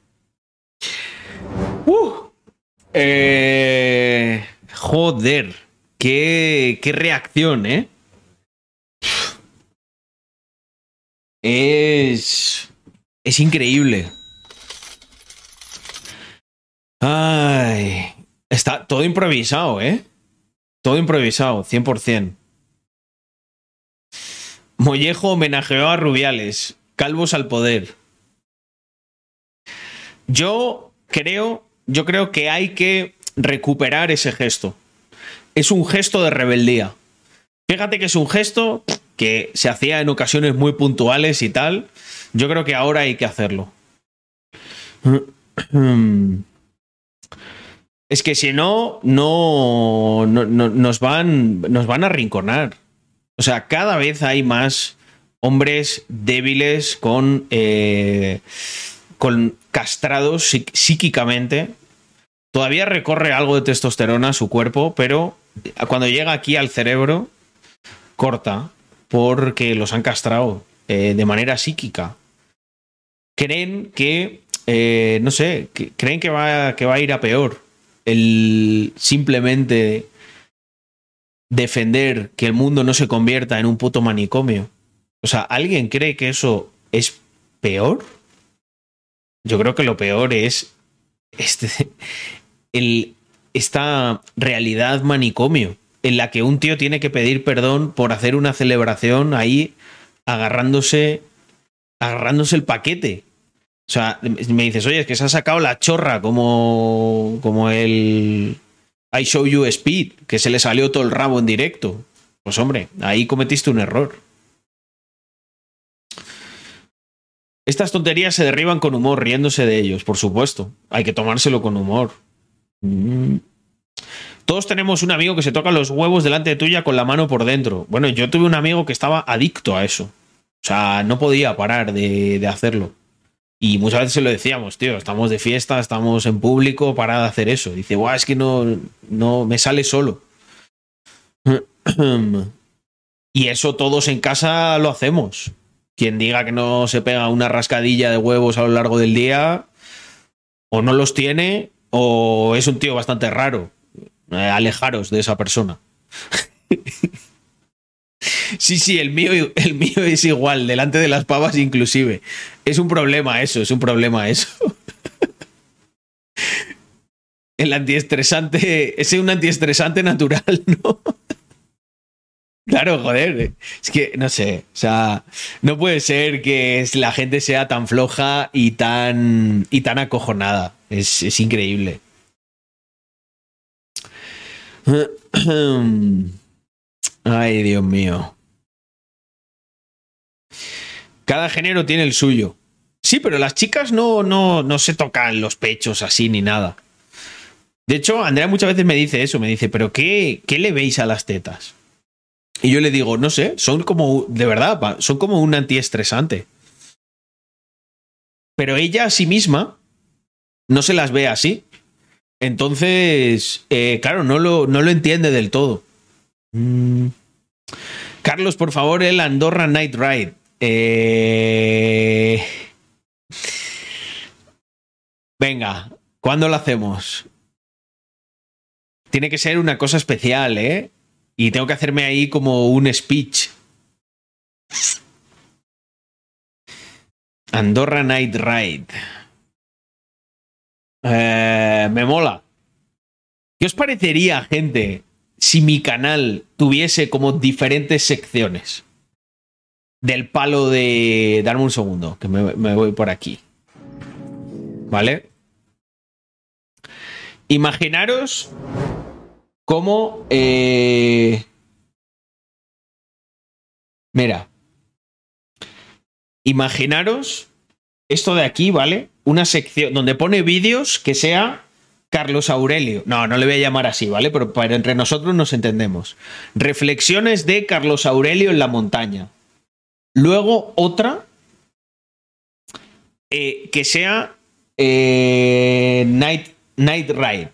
Eh, joder. Qué, qué reacción, ¿eh? Es. Es increíble. Ay, está todo improvisado, ¿eh? Todo improvisado, 100%. Mollejo homenajeó a Rubiales, calvos al poder. Yo creo, yo creo que hay que recuperar ese gesto. Es un gesto de rebeldía. Fíjate que es un gesto que se hacía en ocasiones muy puntuales y tal. Yo creo que ahora hay que hacerlo. Es que si no, no, no, no- nos, van, nos van a rinconar. O sea, cada vez hay más hombres débiles con, eh, con castrados psí- psíquicamente. Todavía recorre algo de testosterona a su cuerpo, pero cuando llega aquí al cerebro, corta porque los han castrado eh, de manera psíquica. Creen que, eh, no sé, creen que va, que va a ir a peor. El simplemente defender que el mundo no se convierta en un puto manicomio. O sea, ¿alguien cree que eso es peor? Yo creo que lo peor es este, el, esta realidad manicomio en la que un tío tiene que pedir perdón por hacer una celebración ahí agarrándose agarrándose el paquete. O sea, me dices, oye, es que se ha sacado la chorra como, como el I Show You Speed, que se le salió todo el rabo en directo. Pues hombre, ahí cometiste un error. Estas tonterías se derriban con humor, riéndose de ellos, por supuesto. Hay que tomárselo con humor. Mm. Todos tenemos un amigo que se toca los huevos delante de tuya con la mano por dentro. Bueno, yo tuve un amigo que estaba adicto a eso. O sea, no podía parar de, de hacerlo. Y muchas veces se lo decíamos, tío, estamos de fiesta, estamos en público, para de hacer eso. Dice, guau, es que no, no me sale solo. Y eso todos en casa lo hacemos. Quien diga que no se pega una rascadilla de huevos a lo largo del día, o no los tiene, o es un tío bastante raro. Eh, alejaros de esa persona. Sí, sí, el mío, el mío es igual, delante de las pavas inclusive. Es un problema eso, es un problema eso. El antiestresante, es un antiestresante natural, ¿no? Claro, joder. Es que, no sé, o sea, no puede ser que la gente sea tan floja y tan, y tan acojonada. Es, es increíble. Ay, Dios mío. Cada género tiene el suyo. Sí, pero las chicas no, no, no se tocan los pechos así ni nada. De hecho, Andrea muchas veces me dice eso, me dice, pero ¿qué, qué le veis a las tetas? Y yo le digo, no sé, son como, de verdad, son como un antiestresante. Pero ella a sí misma no se las ve así. Entonces, eh, claro, no lo, no lo entiende del todo. Mm. Carlos, por favor, el Andorra Night Ride. Eh, Venga, ¿cuándo lo hacemos? Tiene que ser una cosa especial, ¿eh? Y tengo que hacerme ahí como un speech. Andorra Night Ride. Eh, me mola. ¿Qué os parecería, gente, si mi canal tuviese como diferentes secciones? Del palo de... Darme un segundo, que me, me voy por aquí. ¿Vale? Imaginaros cómo... eh, Mira. Imaginaros esto de aquí, ¿vale? Una sección donde pone vídeos que sea Carlos Aurelio. No, no le voy a llamar así, ¿vale? Pero para entre nosotros nos entendemos. Reflexiones de Carlos Aurelio en la montaña. Luego otra eh, que sea eh, Night, Night Ride.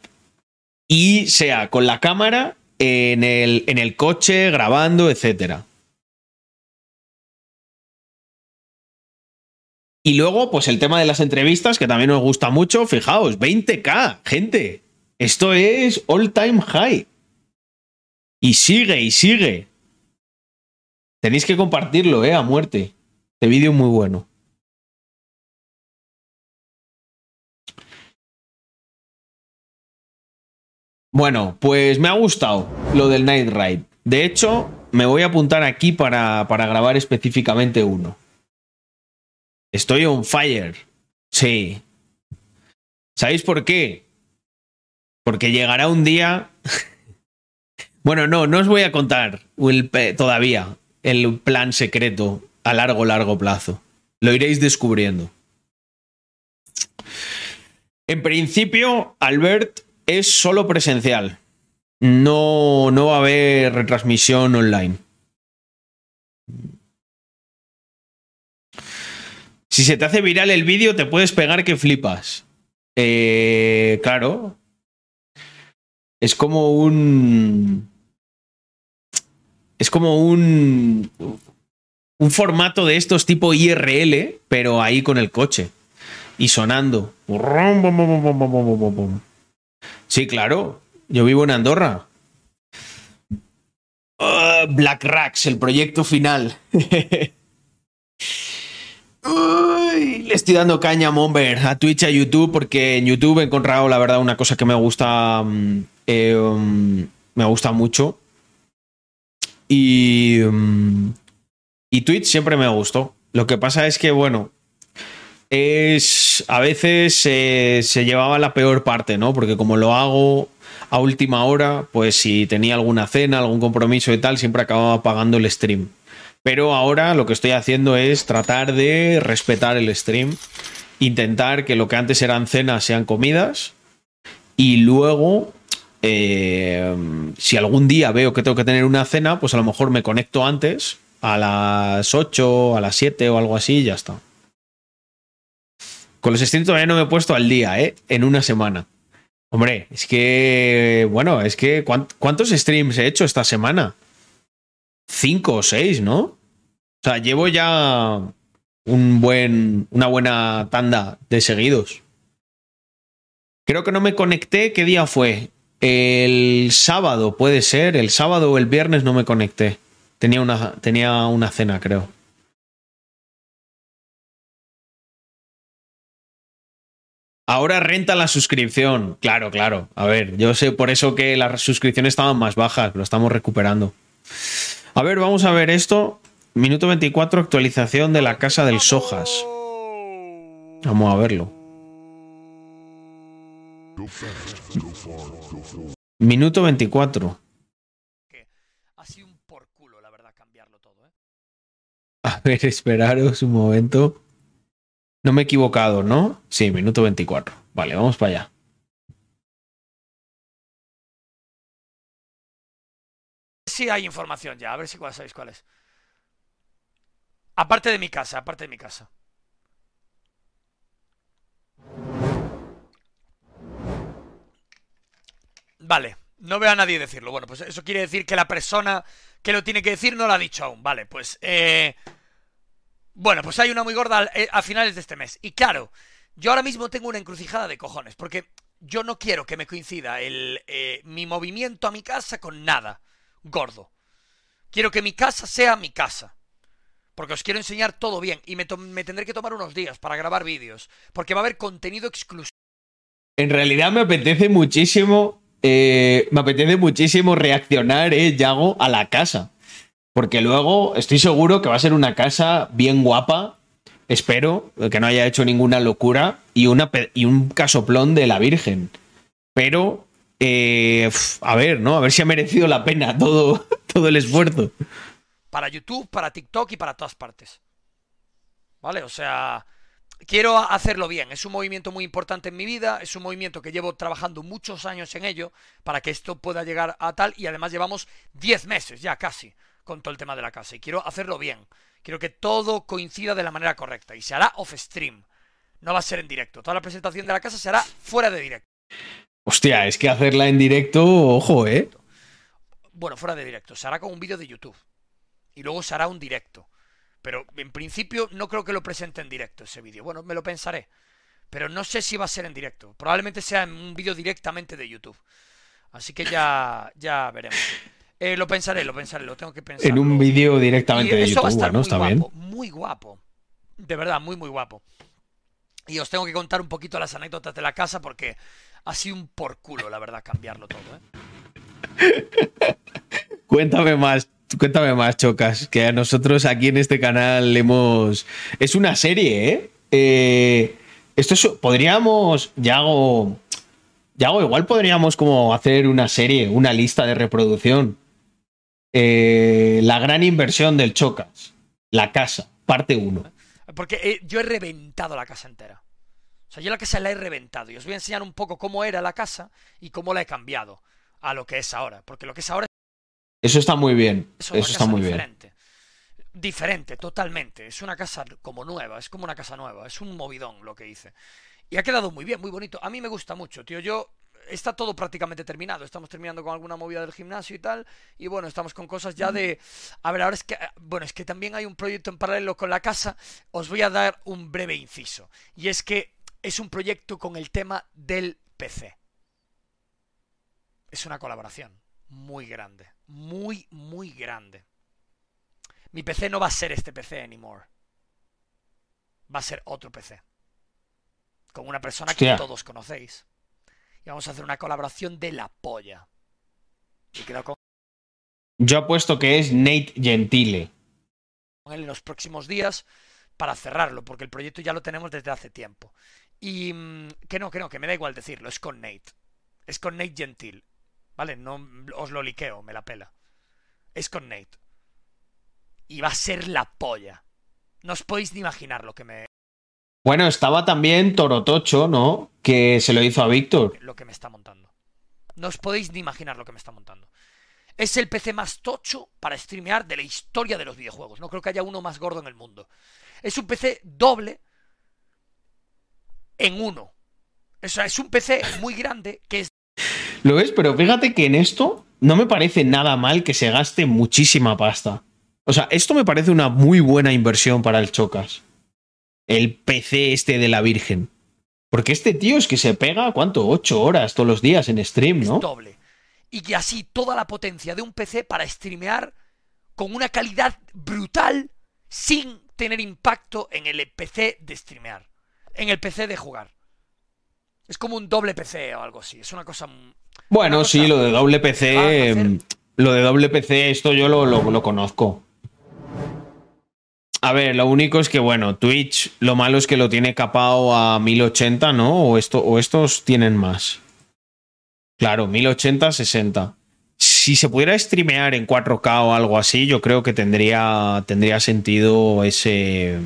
Y sea con la cámara en el, en el coche, grabando, etcétera. Y luego, pues el tema de las entrevistas, que también nos gusta mucho. Fijaos, 20k, gente. Esto es all time high. Y sigue, y sigue. Tenéis que compartirlo, eh, a muerte. Este vídeo muy bueno. Bueno, pues me ha gustado lo del Night Ride. De hecho, me voy a apuntar aquí para, para grabar específicamente uno. Estoy on fire. Sí. ¿Sabéis por qué? Porque llegará un día. bueno, no, no os voy a contar todavía el plan secreto a largo, largo plazo. Lo iréis descubriendo. En principio, Albert es solo presencial. No, no va a haber retransmisión online. Si se te hace viral el vídeo, te puedes pegar que flipas. Eh, claro. Es como un. Es como un. Un formato de estos tipo IRL, pero ahí con el coche. Y sonando. Sí, claro. Yo vivo en Andorra. Ah, Black Racks, el proyecto final. Le estoy dando caña a Momber, a Twitch, a YouTube, porque en YouTube he encontrado, la verdad, una cosa que me gusta. mm, eh, mm, me gusta mucho. Y. mm, y Twitch siempre me gustó. Lo que pasa es que, bueno. Es. A veces eh, se llevaba la peor parte, ¿no? Porque como lo hago a última hora, pues si tenía alguna cena, algún compromiso y tal, siempre acababa pagando el stream. Pero ahora lo que estoy haciendo es tratar de respetar el stream, intentar que lo que antes eran cenas sean comidas y luego, eh, si algún día veo que tengo que tener una cena, pues a lo mejor me conecto antes, a las 8, a las 7 o algo así y ya está. Con los streams todavía no me he puesto al día, ¿eh? En una semana. Hombre, es que, bueno, es que ¿cuánt- ¿cuántos streams he hecho esta semana? Cinco o seis, ¿no? O sea, llevo ya un buen, una buena tanda de seguidos. Creo que no me conecté. ¿Qué día fue? El sábado, puede ser. El sábado o el viernes no me conecté. Tenía una, tenía una cena, creo. Ahora renta la suscripción. Claro, claro. A ver, yo sé por eso que las suscripciones estaban más bajas, lo estamos recuperando. A ver, vamos a ver esto. Minuto 24, actualización de la casa del Sojas. Vamos a verlo. Minuto 24. A ver, esperaros un momento. No me he equivocado, ¿no? Sí, minuto 24. Vale, vamos para allá. Sí hay información ya, a ver si sabéis cuál es. Aparte de mi casa, aparte de mi casa. Vale, no veo a nadie decirlo. Bueno, pues eso quiere decir que la persona que lo tiene que decir no lo ha dicho aún. Vale, pues... Eh... Bueno, pues hay una muy gorda eh, a finales de este mes. Y claro, yo ahora mismo tengo una encrucijada de cojones, porque yo no quiero que me coincida el, eh, mi movimiento a mi casa con nada gordo. Quiero que mi casa sea mi casa. Porque os quiero enseñar todo bien. Y me, me tendré que tomar unos días para grabar vídeos. Porque va a haber contenido exclusivo. En realidad me apetece muchísimo. eh, me apetece muchísimo reaccionar, eh, Yago, a la casa. Porque luego estoy seguro que va a ser una casa bien guapa. Espero que no haya hecho ninguna locura. Y, un casoplón de la Virgen. Pero, eh, a ver, ¿no? A ver si ha merecido la pena todo, todo el esfuerzo. Para YouTube, para TikTok y para todas partes. ¿Vale? O sea, quiero hacerlo bien. Es un movimiento muy importante en mi vida. Es un movimiento que llevo trabajando muchos años en ello para que esto pueda llegar a tal. Y además llevamos 10 meses ya casi con todo el tema de la casa. Y quiero hacerlo bien. Quiero que todo coincida de la manera correcta. Y se hará off stream. No va a ser en directo. Toda la presentación de la casa se hará fuera de directo. Hostia, es que hacerla en directo, ojo, ¿eh? Bueno, fuera de directo. Se hará con un vídeo de YouTube. Y luego se hará un directo. Pero en principio no creo que lo presente en directo ese vídeo. Bueno, me lo pensaré. Pero no sé si va a ser en directo. Probablemente sea en un vídeo directamente de YouTube. Así que ya, ya veremos. Eh, lo pensaré, lo pensaré, lo tengo que pensar. En un vídeo directamente Y de eso va a YouTube. estar Bueno, muy está guapo, bien. Muy guapo. De verdad, muy, muy guapo. Y os tengo que contar un poquito las anécdotas de la casa porque ha sido un por culo, la verdad, cambiarlo todo, ¿eh? Cuéntame más, cuéntame más, Chocas, que a nosotros aquí en este canal hemos... Es una serie, ¿eh? Eh, esto es- podríamos, Yago, Yago, igual podríamos como hacer una serie, una lista de reproducción. Eh, la gran inversión del Chocas, la casa, parte 1. Porque eh, yo he reventado la casa entera. O sea, yo la casa la he reventado. Y os voy a enseñar un poco cómo era la casa y cómo la he cambiado a lo que es ahora. Porque lo que es ahora Eso está muy bien, eso está muy bien. diferente. Diferente, totalmente. Es una casa como nueva, es como una casa nueva. Es un movidón lo que hice. Y ha quedado muy bien, muy bonito. A mí me gusta mucho, tío. Yo. Está todo prácticamente terminado. Estamos terminando con alguna movida del gimnasio y tal. Y bueno, estamos con cosas ya de. A ver, ahora es que. Bueno, es que también hay un proyecto en paralelo con la casa. Os voy a dar un breve inciso. Y es que es un proyecto con el tema del PC. Es una colaboración muy grande. Muy, muy grande. Mi PC no va a ser este PC anymore. Va a ser otro PC. Con una persona Hostia. que todos conocéis. Y vamos a hacer una colaboración de la polla. Y quedo con Yo apuesto que es Nate Gentile. él en los próximos días para cerrarlo, porque el proyecto ya lo tenemos desde hace tiempo. Y mm, que no, que no, que me da igual decirlo, es con Nate. Es con Nate Gentil. ¿Vale? No os lo liqueo, me la pela. Es con Nate. Y va a ser la polla. No os podéis ni imaginar lo que me, Bueno, estaba también Torotocho, ¿no? Que se lo hizo a Víctor. lo que me está montando. No os podéis ni imaginar lo que me está montando. Es el PC más tocho para streamear de la historia de los videojuegos. No creo que haya uno más gordo en el mundo. Es un PC doble en uno. O sea, es un PC muy grande que es ¿Lo ves? Pero fíjate que en esto no me parece nada mal que se gaste muchísima pasta. O sea, esto me parece una muy buena inversión para el Chocas. El PC este de la Virgen. Porque este tío es que se pega, ¿cuánto? Ocho horas todos los días en stream, ¿no? doble. Y que así toda la potencia de un PC para streamear con una calidad brutal sin tener impacto en el PC de streamear. En el PC de jugar. Es como un doble PC o algo así. Es una cosa... Bueno, sí, lo de doble PC. em, Lo de doble PC, esto yo lo, lo- lo conozco. A ver, lo único es que, bueno, Twitch, lo malo es que lo tiene capado a 1080, ¿no? O, esto, o estos tienen más. Claro, 1080, 60. Si se pudiera streamear en 4K o algo así, yo creo que tendría, tendría sentido ese.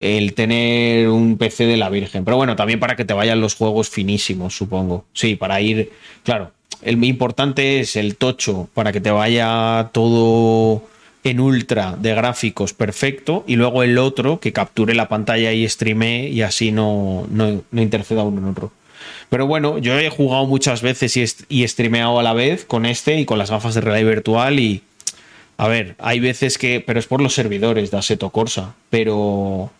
El tener un PC de la Virgen. Pero bueno, también para que te vayan los juegos finísimos, supongo. Sí, para ir. Claro, el importante es el tocho, para que te vaya todo en ultra de gráficos perfecto. Y luego el otro que capture la pantalla y streame y así no, no, no interceda uno en otro. Pero bueno, yo he jugado muchas veces y, y streameado a la vez con este y con las gafas de realidad virtual y... A ver, hay veces que... Pero es por los servidores de Assetto Corsa. Pero...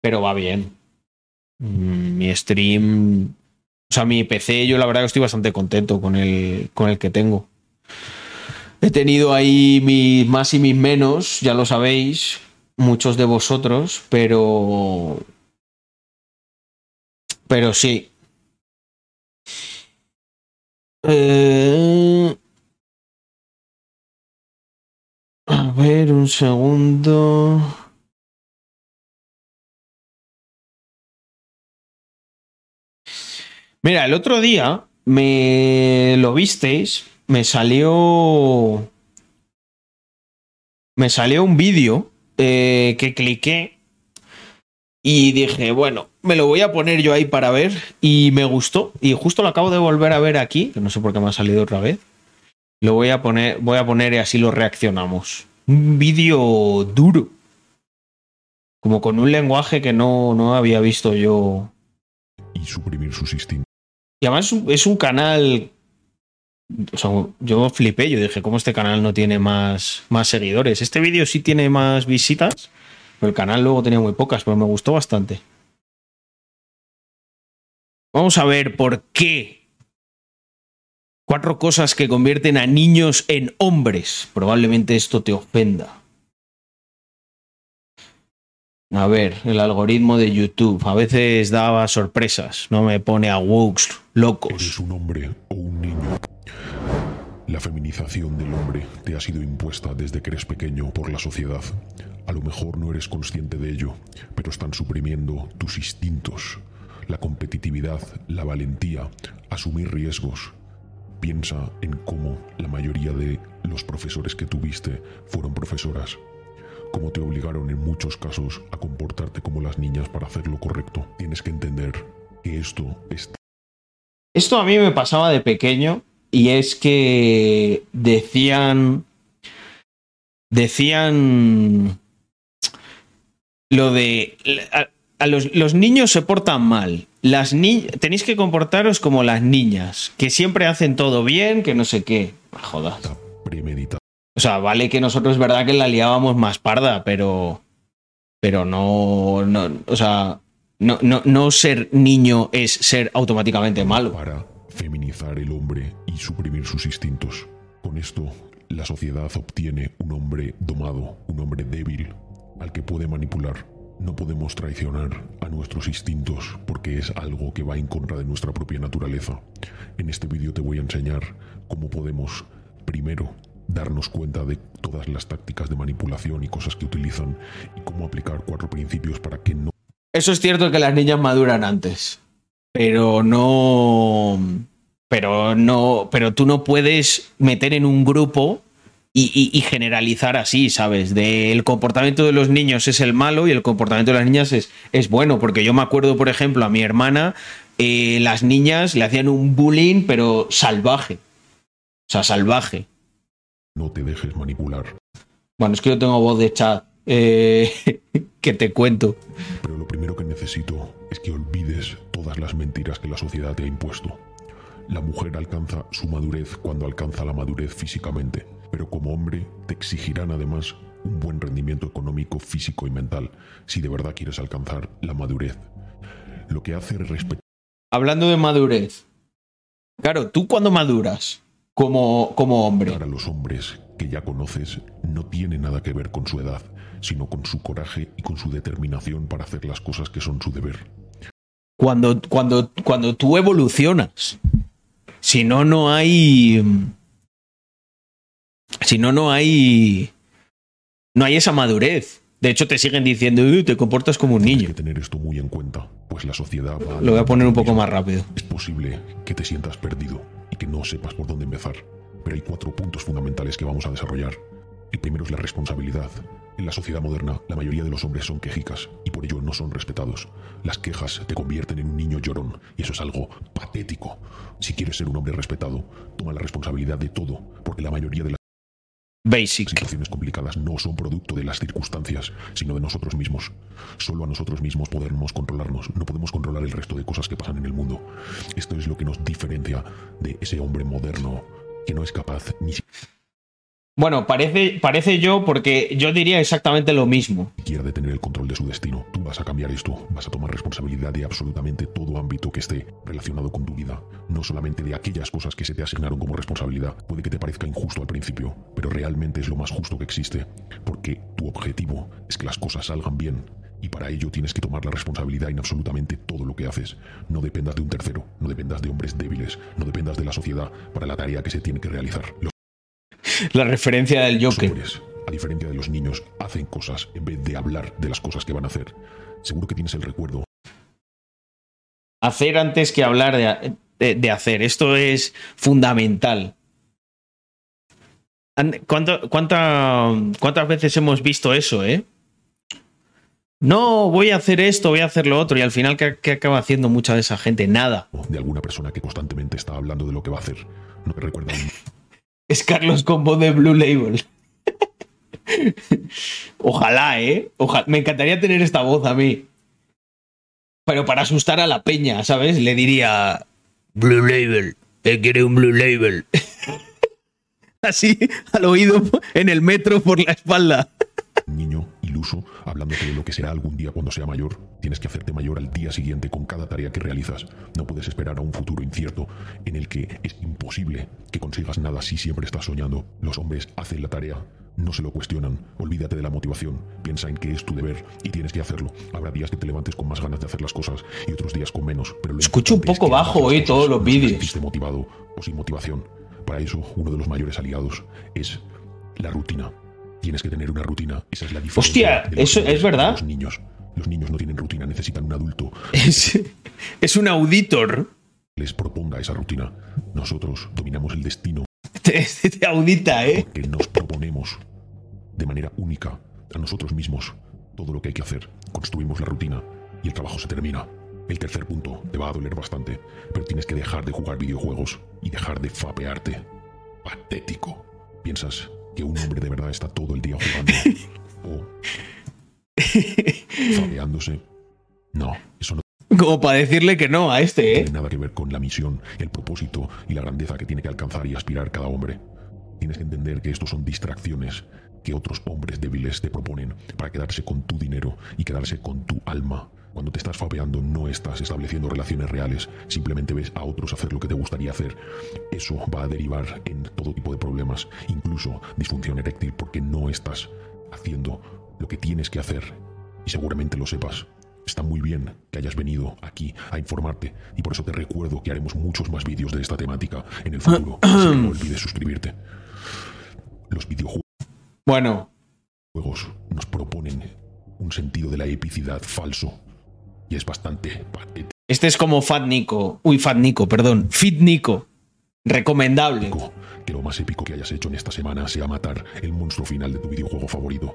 Pero va bien. Mm, Mi stream... O sea, mi PC yo la verdad que estoy bastante contento con el, con el que tengo. He tenido ahí mis más y mis menos, ya lo sabéis, muchos de vosotros, pero... Pero sí, Eh, A ver, un segundo. Mira, el otro día me lo visteis, me salió. Me salió un vídeo eh, que cliqué y dije, bueno, me lo voy a poner yo ahí para ver. Y me gustó. Y justo lo acabo de volver a ver aquí, que no sé por qué me ha salido otra vez. Lo voy a poner, voy a poner y así lo reaccionamos. Un vídeo duro. Como con un lenguaje que no, no había visto yo. Y suprimir sus instintos. Y además es un, es un canal. Yo flipé, yo dije, ¿cómo este canal no tiene más, más seguidores? Este vídeo sí tiene más visitas, pero el canal luego tenía muy pocas, pero me gustó bastante. Vamos a ver por qué. Cuatro cosas que convierten a niños en hombres. Probablemente esto te ofenda. A ver, el algoritmo de YouTube a veces daba sorpresas, no me pone a wokes locos. Eres un hombre o un niño. La feminización del hombre te ha sido impuesta desde que eres pequeño por la sociedad. A lo mejor no eres consciente de ello, pero están suprimiendo tus instintos, la competitividad, la valentía, asumir riesgos. Piensa en cómo la mayoría de los profesores que tuviste fueron profesoras, cómo te obligaron en muchos casos a comportarte como las niñas para hacer lo correcto. Tienes que entender que esto es Esto a mí me pasaba de pequeño y es que decían. Decían. Lo de. A, a los, los niños se portan mal. Las ni tenéis que comportaros como las niñas, que siempre hacen todo bien, que no sé qué. Jodas. premeditado. O sea, vale que nosotros es verdad que la liábamos más parda, pero. Pero no. no o sea. No, no, no ser niño es ser automáticamente malo. Para feminizar el hombre y suprimir sus instintos. Con esto, la sociedad obtiene un hombre domado, un hombre débil, al que puede manipular. No podemos traicionar a nuestros instintos porque es algo que va en contra de nuestra propia naturaleza. En este vídeo te voy a enseñar cómo podemos, primero, darnos cuenta de todas las tácticas de manipulación y cosas que utilizan y cómo aplicar cuatro principios para que no Eso es cierto que las niñas maduran antes. Pero no. Pero no. Pero tú no puedes meter en un grupo y, y- y generalizar así, ¿sabes? De el comportamiento de los niños es el malo y el comportamiento de las niñas es, es bueno. Porque yo me acuerdo, por ejemplo, a mi hermana, eh, las niñas le hacían un bullying, pero salvaje. O sea, salvaje. no te dejes manipular. Bueno, es que yo tengo voz de chat. Eh, que te cuento. Pero lo primero que necesito es que olvides todas las mentiras que la sociedad te ha impuesto. La mujer alcanza su madurez cuando alcanza la madurez físicamente, pero como hombre te exigirán además un buen rendimiento económico, físico y mental si de verdad quieres alcanzar la madurez. Lo que hace respetar Hablando de madurez. Claro, tú cuando maduras como, como hombre. a los hombres que ya conoces no tiene nada que ver con su edad, sino con su coraje y con su determinación para hacer las cosas que son su deber. Cuando, cuando, cuando tú evolucionas. Si no, no hay. Si no, no hay. No hay esa madurez. De hecho, te siguen diciendo, "Uh, te comportas como un niño. que tener esto muy en cuenta, pues la sociedad va Lo voy a poner un poco más rápido. Es posible que te sientas perdido y que no sepas por dónde empezar, pero hay cuatro puntos fundamentales que vamos a desarrollar. El primero es la responsabilidad. En la sociedad moderna, la mayoría de los hombres son quejicas y por ello no son respetados. Las quejas te convierten en un niño llorón y eso es algo patético. Si quieres ser un hombre respetado, toma la responsabilidad de todo, porque la mayoría de las Basic. situaciones complicadas no son producto de las circunstancias, sino de nosotros mismos. Solo a nosotros mismos podemos controlarnos, no podemos controlar el resto de cosas que pasan en el mundo. Esto es lo que nos diferencia de ese hombre moderno que no es capaz ni Bueno, parece, parece yo porque yo diría exactamente lo mismo. siquiera de tener el control de su destino. Tú vas a cambiar esto, vas a tomar responsabilidad de absolutamente todo ámbito que esté relacionado con tu vida, no solamente de aquellas cosas que se te asignaron como responsabilidad. Puede que te parezca injusto al principio, pero realmente es lo más justo que existe, porque tu objetivo es que las cosas salgan bien. Y para ello tienes que tomar la responsabilidad en absolutamente todo lo que haces. No dependas de un tercero, no dependas de hombres débiles, no dependas de la sociedad para la tarea que se tiene que realizar. La referencia del Joker. hombres, a diferencia de los niños, hacen cosas en vez de hablar de las cosas que van a hacer. Seguro que tienes el recuerdo Hacer antes que hablar de, de- de hacer. Esto es fundamental. An- ¿Cuánto- cuánta- ¿Cuántas veces hemos visto eso, eh? No, voy a hacer esto, voy a hacer lo otro. Y al final, ¿qué, qué acaba haciendo mucha de esa gente? Nada. de alguna persona que constantemente está hablando de lo que va a hacer. No te recuerda Es Carlos con voz de Blue Label. Ojalá, ¿eh? Ojalá. Me encantaría tener esta voz a mí. Pero para asustar a la peña, ¿sabes? Le diría... Blue Label. Él quiere un Blue Label. Así, al oído, en el metro, por la espalda. Iluso hablándote de lo que será algún día cuando sea mayor. Tienes que hacerte mayor al día siguiente con cada tarea que realizas. No puedes esperar a un futuro incierto en el que es imposible que consigas nada si siempre estás soñando. Los hombres hacen la tarea No se lo cuestionan. Olvídate de la motivación. Piensa en que es tu deber y tienes que hacerlo. Habrá días que te levantes con más ganas de hacer las cosas y otros días con menos. Pero lo Escucho un es poco que bajo hoy cosas. todos los No vídeos. estés motivado o sin motivación. Para eso, uno de los mayores aliados es la rutina. Tienes que tener una rutina. Esa es la diferencia. Hostia, eso es verdad. Los niños. Los niños no tienen rutina, necesitan un adulto. Es, es un auditor. Les proponga esa rutina. Nosotros dominamos el destino Te, te audita, ¿eh? que nos proponemos de manera única a nosotros mismos todo lo que hay que hacer. Construimos la rutina y el trabajo se termina. El tercer punto te va a doler bastante, pero tienes que dejar de jugar videojuegos y dejar de fapearte. Patético. ¿Piensas que un hombre de verdad está todo el día jugando o fapeándose? No, eso no Como para decirle que no a este, ¿eh? tiene nada que ver con la misión, el propósito y la grandeza que tiene que alcanzar y aspirar cada hombre. Tienes que entender que estos son distracciones que otros hombres débiles te proponen para quedarse con tu dinero y quedarse con tu alma. Cuando te estás fapeando no estás estableciendo relaciones reales, simplemente ves a otros hacer lo que te gustaría hacer. Eso va a derivar en todo tipo de problemas, incluso disfunción eréctil, porque no estás haciendo lo que tienes que hacer y seguramente lo sepas. Está muy bien que hayas venido aquí a informarte y por eso te recuerdo que haremos muchos más vídeos de esta temática en el futuro. así que no olvides suscribirte. Los videojuegos Bueno, nos proponen un sentido de la epicidad falso y es bastante patético. este es como Fat Nico. Uy, Fat Nico, perdón. Fit Nico. Recomendable. Que lo más épico que hayas hecho en esta semana sea matar el monstruo final de tu videojuego favorito.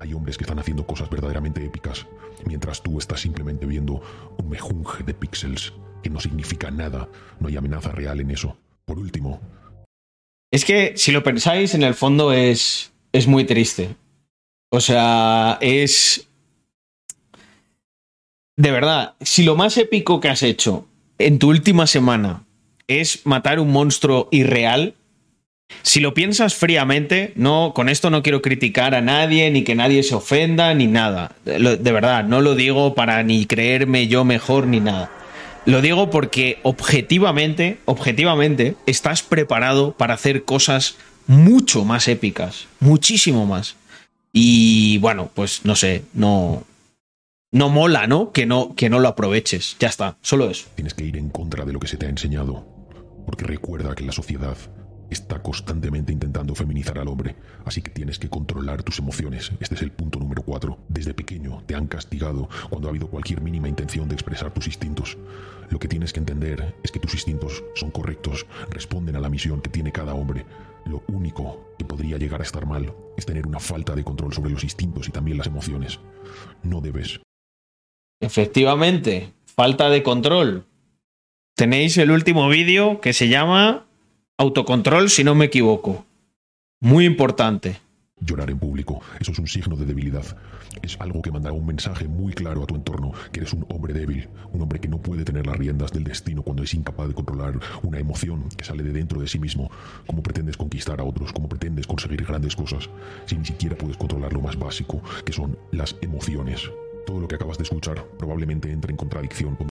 Hay hombres que están haciendo cosas verdaderamente épicas, mientras tú estás simplemente viendo un mejunje de píxeles que no significa nada. No hay amenaza real en eso. Por último, Es que si lo pensáis, en el fondo es, es muy triste. O sea, es... De verdad, si lo más épico que has hecho en tu última semana es matar un monstruo irreal, si lo piensas fríamente, no, con esto no quiero criticar a nadie, ni que nadie se ofenda, ni nada. Lo- De verdad, no lo digo para ni creerme yo mejor ni nada. Lo digo porque objetivamente, objetivamente, estás preparado para hacer cosas mucho más épicas, muchísimo más. Y bueno, pues no sé, no no mola, ¿no? Que no que no lo aproveches. Ya está, solo eso. tienes que ir en contra de lo que se te ha enseñado. Porque recuerda que la sociedad está constantemente intentando feminizar al hombre, así que tienes que controlar tus emociones. Este es el punto número 4. Desde pequeño te han castigado cuando ha habido cualquier mínima intención de expresar tus instintos. Lo que tienes que entender es que tus instintos son correctos, responden a la misión que tiene cada hombre. Lo único que podría llegar a estar mal es tener una falta de control sobre los instintos y también las emociones. No debes Efectivamente, falta de control. Tenéis el último vídeo que se llama Autocontrol, si no me equivoco. Muy importante. Llorar en público, eso es un signo de debilidad. Es algo que mandará un mensaje muy claro a tu entorno, que eres un hombre débil, un hombre que no puede tener las riendas del destino cuando es incapaz de controlar una emoción que sale de dentro de sí mismo. ¿Cómo pretendes conquistar a otros? ¿Cómo pretendes conseguir grandes cosas si ni siquiera puedes controlar lo más básico, que son las emociones? Todo lo que acabas de escuchar probablemente entre en contradicción con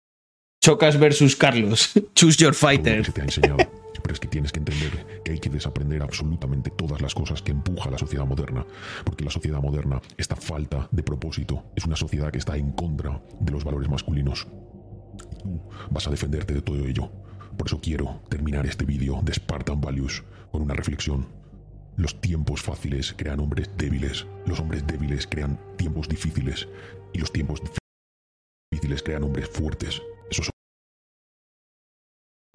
Chocas versus Carlos. Choose your todo lo fighter. que se te ha enseñado. Pero es que tienes que entender que hay que desaprender absolutamente todas las cosas que empuja la sociedad moderna. Porque la sociedad moderna, esta falta de propósito, es una sociedad que está en contra de los valores masculinos. Y tú vas a defenderte de todo ello. Por eso quiero terminar este vídeo de Spartan Values con una reflexión. Los tiempos fáciles crean hombres débiles. Los hombres débiles crean tiempos difíciles. Y los tiempos difíciles crean hombres fuertes. Eso son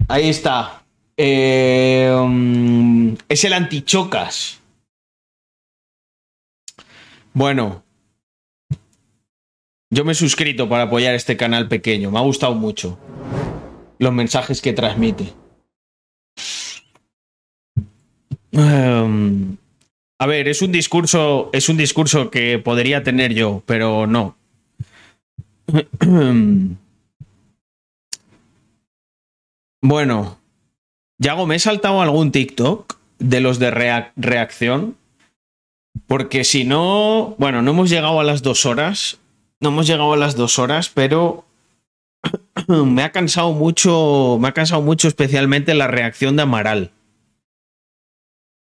Ahí está. Eh, mm, es el antichocas. Bueno. Yo me he suscrito para apoyar este canal pequeño. Me ha gustado mucho. Los mensajes que transmite. Em, a ver, es un discurso. Es un discurso que podría tener yo, pero no. Bueno, Yago, me he saltado algún TikTok de los de reac- reacción. Porque si no, bueno, no hemos llegado a las dos horas. No hemos llegado a las dos horas, pero me ha cansado mucho. Me ha cansado mucho, especialmente la reacción de Amaral.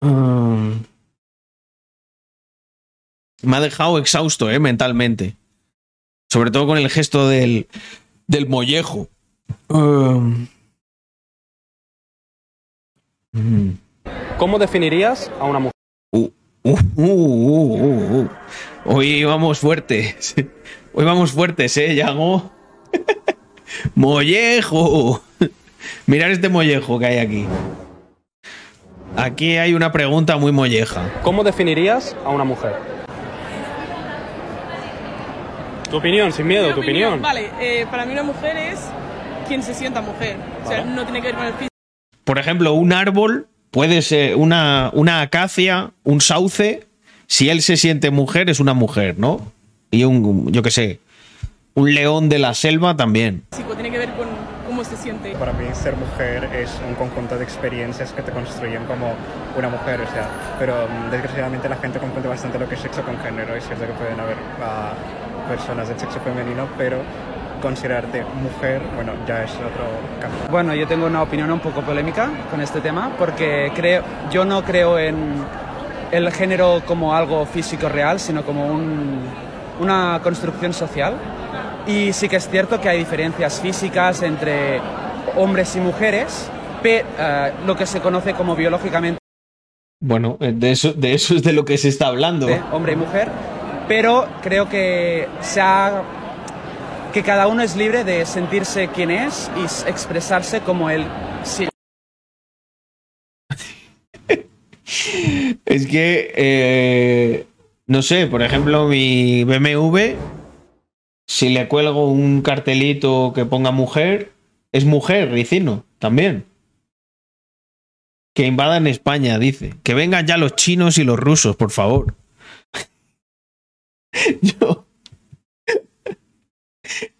Mm. me ha dejado exhausto, ¿eh? Mentalmente. Sobre todo con el gesto del, del mollejo. Um. ¿Cómo definirías a una mujer? Uh, uh, uh. Hoy vamos fuertes. Hoy vamos fuertes, ¿eh, Yago? mollejo. Mirad este mollejo que hay aquí. Aquí hay una pregunta muy molleja. ¿Cómo definirías a una mujer? Tu opinión, sin miedo, Mi tu opinión. Vale, eh, para mí una mujer es quien se sienta mujer. O sea, Vale. no tiene que ver con el físico. Por ejemplo, un árbol puede ser una, una acacia, un sauce. Si él se siente mujer, es una mujer, ¿no? Y un, yo qué sé, un león de la selva también. Tiene que ver con cómo se siente. Para mí ser mujer es un conjunto de experiencias que te construyen como una mujer, o sea, pero mm, desgraciadamente la gente confunde bastante lo que es sexo con género. Es cierto que pueden haber ah, personas del sexo femenino, pero considerarte mujer, bueno, ya es otro campo. Bueno, yo tengo una opinión un poco polémica con este tema porque creo, yo no creo en el género como algo físico real, sino como un- una construcción social. Y sí que es cierto que hay diferencias físicas entre hombres y mujeres, pero lo que se conoce como biológicamente Bueno, eh, de eso, de eso es de lo que se está hablando. hombre y mujer, pero creo que se ha- que cada uno es libre de sentirse quien es y expresarse como él. Es que, eh, no sé, por ejemplo, mi BMW, si le cuelgo un cartelito que ponga mujer, es mujer, Ricino, también. Que invadan España, dice. Que vengan ya los chinos y los rusos, por favor. Yo.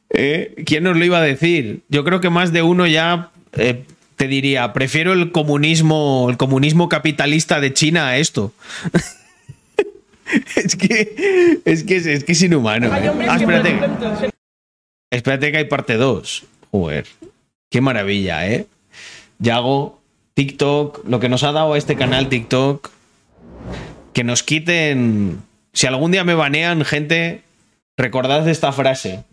¿Eh? ¿Quién nos lo iba a decir? Yo creo que más de uno ya eh, te diría, prefiero el comunismo, el comunismo capitalista de China a esto. es que es que es, que es inhumano. ¿eh? Ah, espérate, espérate que hay parte 2. Joder. Qué maravilla, ¿eh? Yago, TikTok, lo que nos ha dado este canal TikTok, que nos quiten, si algún día me banean, gente, recordad esta frase,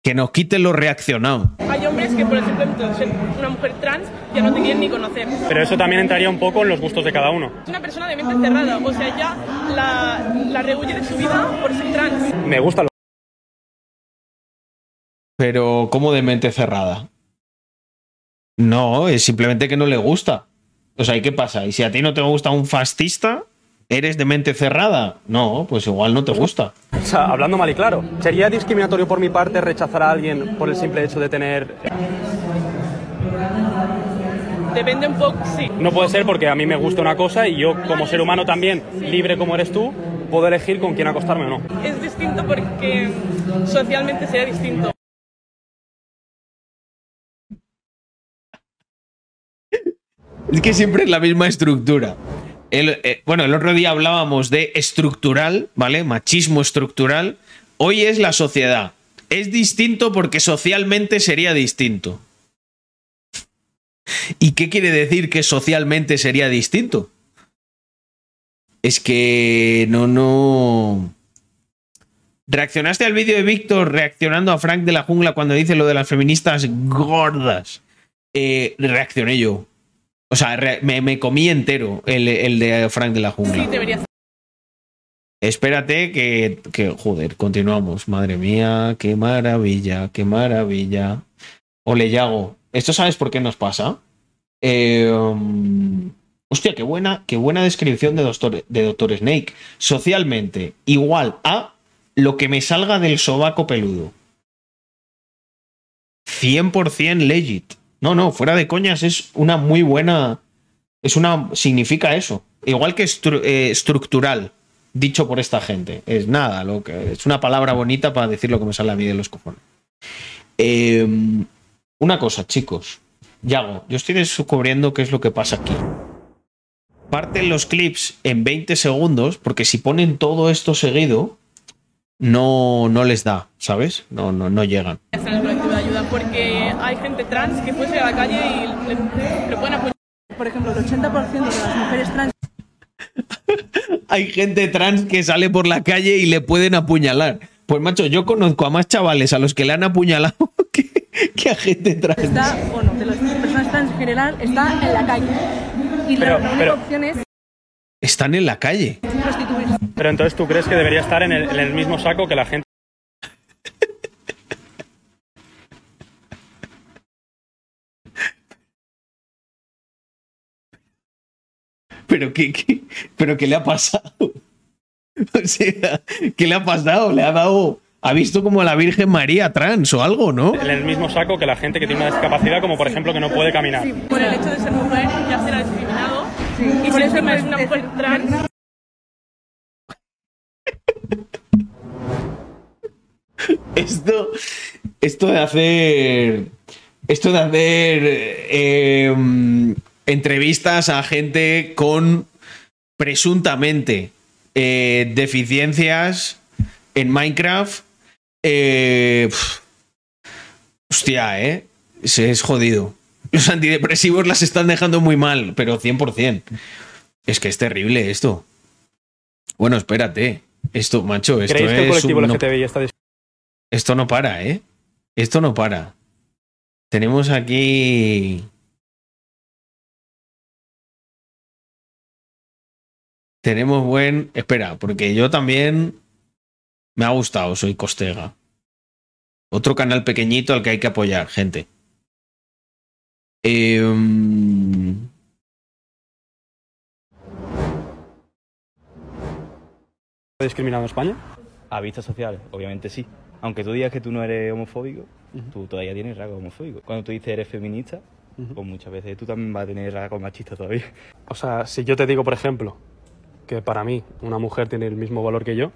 que nos quiten lo reaccionado. hay hombres que, por ejemplo, ser una mujer trans ya no te quieren ni conocer. Pero eso también entraría un poco en los gustos de cada uno. Es una persona de mente cerrada, o sea, ya la, la rehuye de su vida por ser trans. Me gusta lo Pero, ¿cómo de mente cerrada? No, es simplemente que no le gusta. O sea, ¿y qué pasa? ¿Y si a ti no te gusta un fascista, eres de mente cerrada? No, pues igual no te gusta. O sea, hablando mal y claro, ¿sería discriminatorio por mi parte rechazar a alguien por el simple hecho de tener... Depende un poco, sí. No puede ser porque a mí me gusta una cosa y yo como ser humano también, libre como eres tú, puedo elegir con quién acostarme o no. Es distinto porque socialmente sería distinto. Es que siempre es la misma estructura. Eh, bueno, el otro día hablábamos de estructural, ¿vale? Machismo estructural. Hoy es la sociedad. Es distinto porque socialmente sería distinto. ¿Y qué quiere decir que socialmente sería distinto? Es que no, no. ¿Reaccionaste al vídeo de Víctor reaccionando a Frank de la jungla cuando dice lo de las feministas gordas? Eh, reaccioné yo. O sea, me, me comí entero el, el de Frank de la jungla. Sí. Espérate que, que, joder, continuamos. Madre mía, qué maravilla, qué maravilla. Ole, Yago. ¿Esto sabes por qué nos pasa? Eh, um, hostia, qué buena, qué buena descripción de Doctor, de Doctor Snake. Socialmente, igual a lo que me salga del sobaco peludo. 100% legit. No, no, fuera de coñas, es una muy buena. Es una. Significa eso. Igual que eh, estructural, dicho por esta gente. Es nada, lo que, es una palabra bonita para decir lo que me sale a mí de los cojones. Eh, una cosa, chicos. Yago, yo estoy descubriendo qué es lo que pasa aquí. Parten los clips en 20 segundos, porque si ponen todo esto seguido, no, no les da, ¿sabes? No, no, no llegan. Ayuda porque gente trans que salir a la calle y le, le pueden apoyar. Por ejemplo, el 80% de las mujeres trans hay gente trans que sale por la calle y le pueden apuñalar. Pues macho, yo conozco a más chavales a los que le han apuñalado que, que a gente trans. Está, bueno, de las personas trans en general, está en la calle. Y la- Pero- la, única pero- opción es Están en la calle. prostituirse. Pero entonces tú crees que debería estar en el, en el mismo saco que la gente. ¿Pero qué, qué- ¿Pero qué le ha pasado? O sea, ¿qué le ha pasado? Le ha dado... Ha visto como a la Virgen María trans o algo, ¿no? En el mismo saco que la gente que tiene una discapacidad, como por ejemplo que no puede caminar. Por el hecho de ser mujer ya será discriminado. y por eso es una mujer trans. Esto, esto de hacer, esto de hacer eh, mm, entrevistas a gente con presuntamente eh, deficiencias en Minecraft, eh, hostia, eh, es, es jodido. Los antidepresivos las están dejando muy mal, pero 100%. Es que es terrible esto. Bueno, espérate. Esto, macho, esto ¿Creéis que el es colectivo un- no- LGTBI está dis- esto no para, ¿eh? Esto no para. Tenemos aquí. Tenemos buen. Espera, porque yo también. Me ha gustado, soy Costega. Otro canal pequeñito al que hay que apoyar, gente. Está discriminado en España? A vista social, obviamente sí. Aunque tú digas que tú no eres homofóbico, tú todavía tienes rasgos homofóbicos. Cuando tú dices eres feminista, pues muchas veces tú también vas a tener rasgos machistas todavía. O sea, si yo te digo, por ejemplo, que para mí una mujer tiene el mismo valor que yo,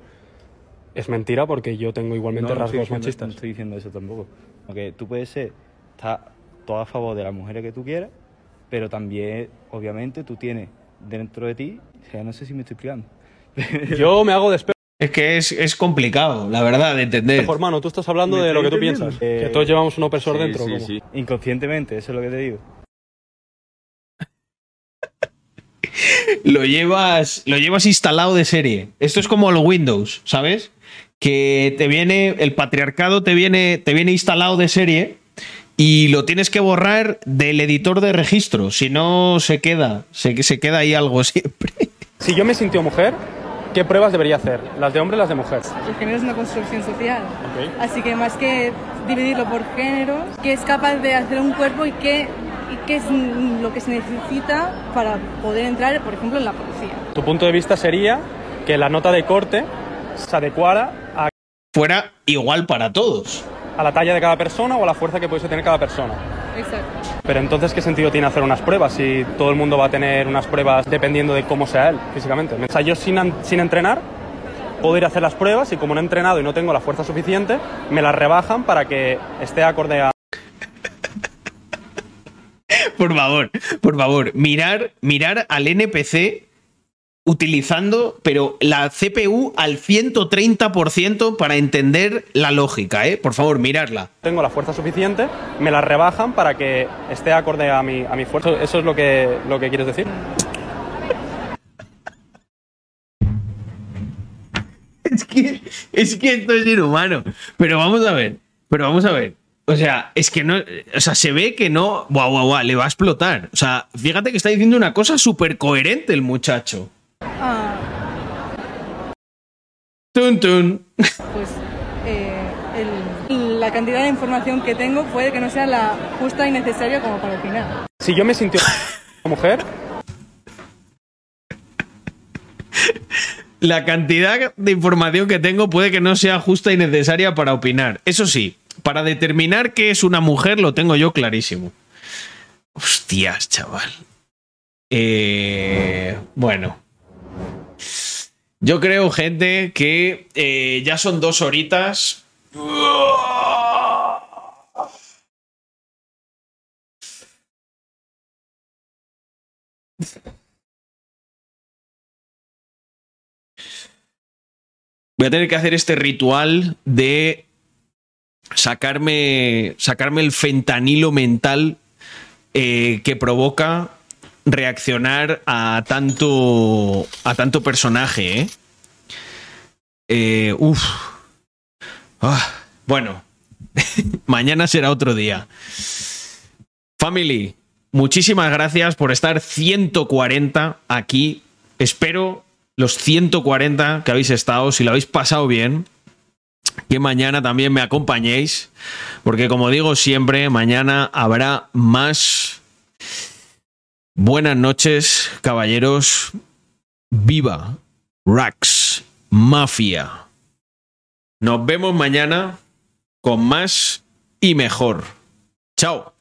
es mentira porque yo tengo igualmente No, no rasgos diciendo- machistas. No estoy diciendo eso tampoco. Aunque tú puedes ser, estar todo a favor de las mujeres que tú quieras, pero también, obviamente, tú tienes dentro de ti, o sea, no sé si me estoy explicando. Yo me hago de. Es que es, es complicado, la verdad, de entender. Hermano, tú estás hablando ¿Me de lo que tú piensas. Eh, que todos llevamos un opresor sí, dentro. sí, sí. Inconscientemente, eso es lo que te digo. Lo llevas, lo llevas instalado de serie. Esto es como los Windows, ¿sabes? Que te viene, el patriarcado te viene, te viene instalado de serie y lo tienes que borrar del editor de registro. Si no, se queda, se, se queda ahí algo siempre. Si yo me sintió mujer, ¿qué pruebas debería hacer? ¿Las de hombre o las de mujer? El género es una construcción social. Así que más que dividirlo por géneros, que es capaz de hacer un cuerpo y qué, y qué es lo que se necesita para poder entrar, por ejemplo, en la policía. Tu punto de vista sería que la nota de corte se adecuara a, Fuera igual para todos. a la talla de cada persona o a la fuerza que pudiese tener cada persona. Exacto. Pero entonces, ¿qué sentido tiene hacer unas pruebas si todo el mundo va a tener unas pruebas dependiendo de cómo sea él físicamente? O sea, yo sin, sin entrenar puedo ir a hacer las pruebas y como no he entrenado y no tengo la fuerza suficiente, me las rebajan para que esté acorde a... Por favor, por favor, mirar, mirar al NPC utilizando, pero la CPU al 130% para entender la lógica, ¿eh? Por favor, mirarla. Tengo la fuerza suficiente, me las rebajan para que esté acorde a mi, a mi fuerza. ¿Eso es lo que, lo que quieres decir? Es que, es que esto es inhumano. Pero vamos a ver, pero vamos a ver. O sea, es que no. O sea, se ve que no. Guau, guau, guau, le va a explotar. O sea, fíjate que está diciendo una cosa súper coherente el muchacho. Ah, Tun, tun. pues eh, el- la cantidad de información que tengo puede que no sea la justa y necesaria como para opinar. Si yo me sintió mujer, La cantidad de información que tengo puede que no sea justa y necesaria para opinar. Eso sí, para determinar qué es una mujer lo tengo yo clarísimo. Hostias, chaval. Eh, bueno. Yo creo, gente, que eh, ya son dos horitas. Voy a tener que hacer este ritual de sacarme, sacarme el fentanilo mental eh, que provoca reaccionar a tanto a tanto personaje, ¿eh? Eh, uf. Ah, bueno, mañana será otro día. Family, muchísimas gracias por estar 140 aquí. Espero los 140 que habéis estado, si lo habéis pasado bien, que mañana también me acompañéis, porque como digo siempre, mañana habrá más. Buenas noches, caballeros. Viva Rax Mafia. Nos vemos mañana con más y mejor. Chao.